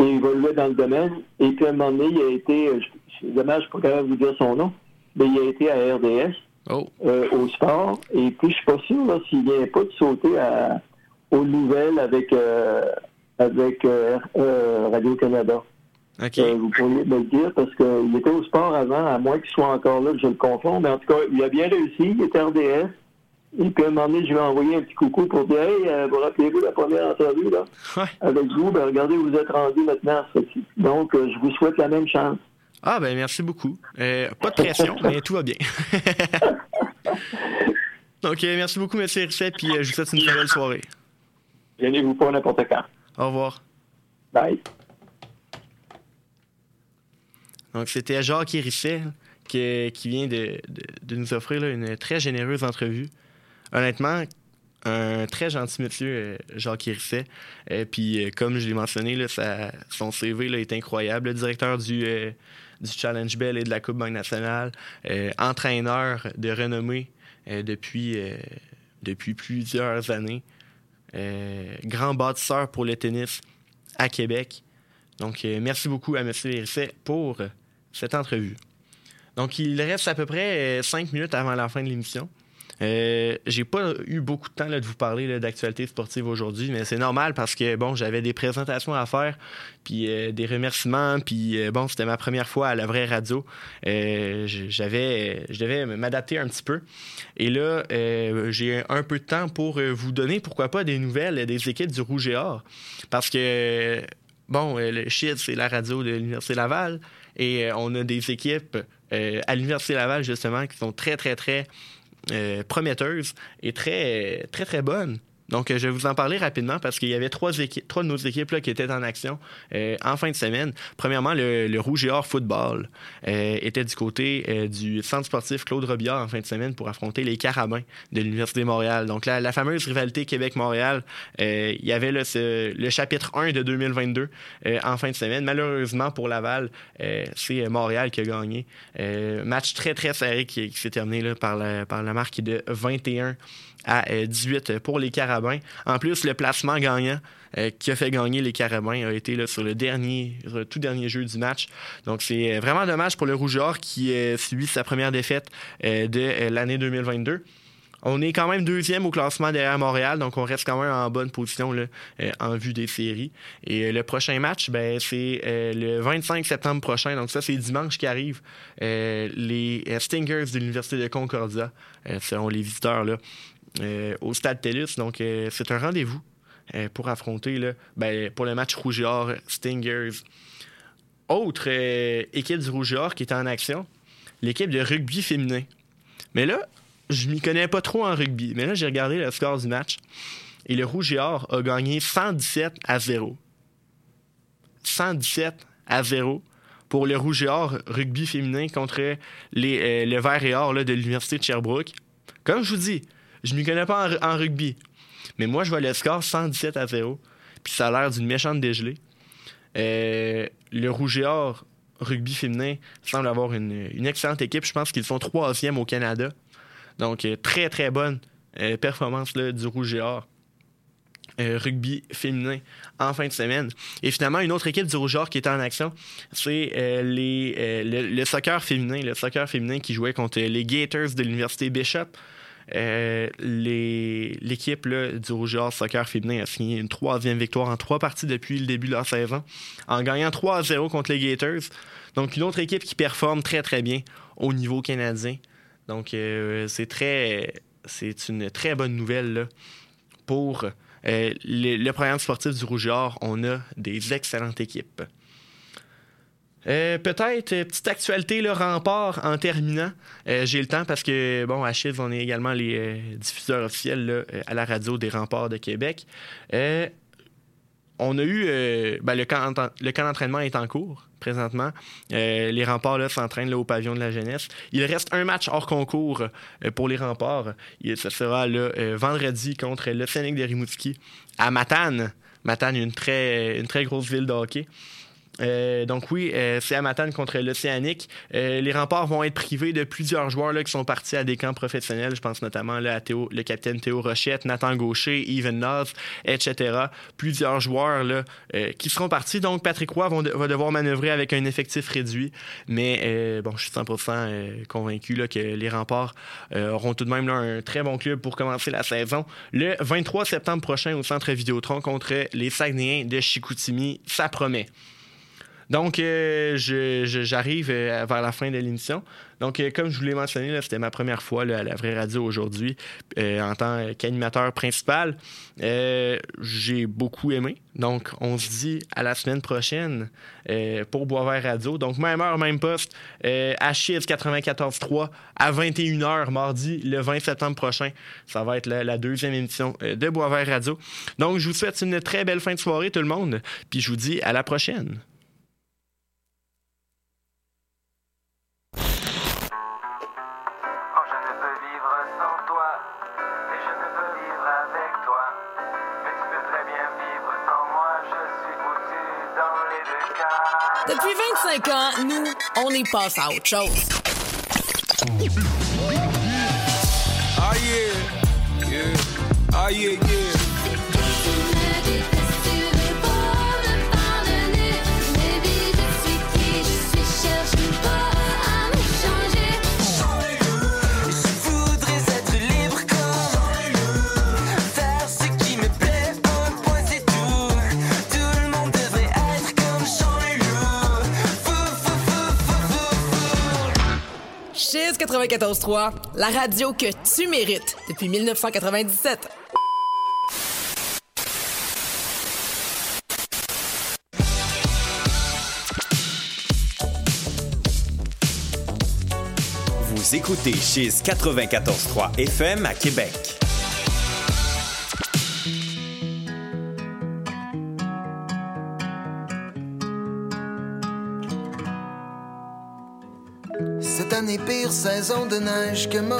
évoluait dans le domaine. Et puis à un moment donné, il a été, dommage, je ne suis pas capable de vous dire son nom, mais il a été à RDS euh, au sport. Et puis je suis pas sûr s'il vient pas de sauter à, aux nouvelles avec, euh, avec euh, Radio-Canada. Vous pourriez me le dire parce qu'il était au sport avant, à moins qu'il soit encore là, que je le confonds. Mais en tout cas, il a bien réussi, il était RDS. Et puis à un moment donné, je lui ai envoyé un petit coucou pour dire Hey, euh, vous rappelez-vous la première entrevue là, avec vous? Ben, regardez, vous êtes rendu maintenant. Donc, euh, je vous souhaite la même chance. Ah, ben merci beaucoup. Euh, pas de pression, mais tout va bien. Donc, euh, merci beaucoup, M. Risset, puis euh, je vous souhaite une très belle soirée. Gênez-vous pas n'importe quand. Au revoir. Bye. Donc, c'était Jacques Risset qui, qui vient de, de- de nous offrir là, une très généreuse entrevue. Honnêtement, un très gentil monsieur, euh, Jacques Risset. Et puis, comme je l'ai mentionné, là, sa- son CV là, est incroyable. Le directeur du, euh, du Challenge Bell et de la Coupe Banque nationale, euh, entraîneur de renommée euh, depuis, euh, depuis plusieurs années, grand bâtisseur pour le tennis à Québec. Donc, merci beaucoup à M. Risset pour cette entrevue. Donc, il reste à peu près cinq minutes avant la fin de l'émission. Euh, j'ai pas eu beaucoup de temps de vous parler d'actualité sportive aujourd'hui, mais c'est normal parce que bon, j'avais des présentations à faire, puis euh, des remerciements, puis euh, bon, c'était ma première fois à la vraie radio. J'avais, je devais m'adapter un petit peu. Et là, j'ai un peu de temps pour vous donner, pourquoi pas, des nouvelles des équipes du Rouge et Or, parce que bon, le shit, c'est la radio de l'Université Laval, et on a des équipes à l'Université Laval justement qui sont très, très, très euh, prometteuses et très, très, très bonnes. Donc, euh, je vais vous en parler rapidement parce qu'il y avait trois, de nos équipes là, qui étaient en action euh, en fin de semaine. Premièrement, le, le Rouge et Or Football euh, était du côté euh, du centre sportif Claude Robillard en fin de semaine pour affronter les Carabins de l'Université de Montréal. Donc, la, la fameuse rivalité Québec-Montréal, il y avait le chapitre 1 de 2022 euh, en fin de semaine. Malheureusement pour Laval, c'est Montréal qui a gagné. Match très, très serré qui, s'est terminé par, la, par la marque de 21 à euh, 18 pour les Carabins. En plus, le placement gagnant euh, qui a fait gagner les Carabins a été sur le dernier, tout dernier jeu du match. Donc, c'est euh, vraiment dommage pour le Rouge et Or qui euh, subit sa première défaite euh, de euh, l'année 2022. On est quand même deuxième au classement derrière Montréal, donc on reste quand même en bonne position là, euh, en vue des séries. Et euh, le prochain match, ben, c'est euh, le 25 septembre prochain, donc ça c'est dimanche qui arrive. Euh, les euh, Stingers de l'Université de Concordia euh, seront les visiteurs là, euh, au Stade TELUS. Donc euh, c'est un rendez-vous euh, pour affronter ben, pour le match Rouge et Or Stingers. Autre euh, équipe du Rouge et Or qui est en action, l'équipe de rugby féminin. Mais là, je m'y connais pas trop en rugby. Mais là, j'ai regardé le score du match. Et le Rouge et Or a gagné 117 à 0. 117 à 0 pour le Rouge et Or rugby féminin contre euh, le Vert et Or de l'Université de Sherbrooke. Comme je vous dis, je m'y connais pas en, rugby. Mais moi, je vois le score 117 à 0. Puis ça a l'air d'une méchante dégelée. Euh, le Rouge et Or rugby féminin semble avoir une, excellente équipe. Je pense qu'ils sont troisième au Canada. Donc, euh, très, très bonne euh, performance du Rouge et Or. rugby féminin en fin de semaine. Et finalement, une autre équipe du Rouge et Or qui était en action, c'est les, le, le soccer féminin. Le soccer féminin qui jouait contre les Gators de l'Université Bishop. Euh, L'équipe du Rouge soccer féminin a signé une troisième victoire en trois parties depuis le début de leur saison, en gagnant 3-0 contre les Gators. Donc, une autre équipe qui performe très, très bien au niveau canadien. Donc, euh, c'est très. C'est une très bonne nouvelle pour euh, le, programme sportif du Rouge et Or. On a des excellentes équipes. Euh, Peut-être euh, petite actualité, le rempart en terminant. Euh, J'ai le temps parce que, bon, à Chiz, on est également les diffuseurs officiels à la radio des remparts de Québec. On a eu. ben, le, camp, le d'entraînement est en cours présentement. Les remparts s'entraînent au pavillon de la jeunesse. Il reste un match hors concours pour les remparts. Ce sera euh, vendredi contre le Scénic de Rimouski à Matane. Matane, une très, une très grosse ville de hockey. Euh, donc oui, euh, c'est à Matane contre l'Océanique. Euh, les remparts vont être privés de plusieurs joueurs là, qui sont partis à des camps professionnels. Je pense notamment là, à Théo, le capitaine Théo Rochette, Nathan Gaucher, Even Noth, etc. Plusieurs joueurs là, euh, qui seront partis. Donc Patrick Roy va devoir manœuvrer avec un effectif réduit. Mais euh, bon, je suis 100% euh, convaincu là, que les remparts auront tout de même là, un très bon club pour commencer la saison. Le 23 septembre prochain au Centre Vidéotron contre les Saguenayens de Chicoutimi. Ça promet. Donc, euh, j'arrive euh, vers la fin de l'émission. Donc, euh, comme je vous l'ai mentionné, c'était ma première fois à la vraie radio aujourd'hui en tant qu'animateur principal. J'ai beaucoup aimé. Donc, on se dit à la semaine prochaine euh, pour Boisvert Radio. Donc, même heure, même poste, à Chiz 94.3 à 21h, mardi, le 20 septembre prochain. Ça va être la, la deuxième émission de Boisvert Radio. Donc, je vous souhaite une très belle fin de soirée, tout le monde. Puis, je vous dis à la prochaine. 35 nous, on y passe à autre chose. Ah yeah, yeah, ah yeah, yeah. 94.3, la radio que tu mérites depuis 1997. Vous écoutez Chiz 94.3 FM à Québec. Saison de neige que Maurice.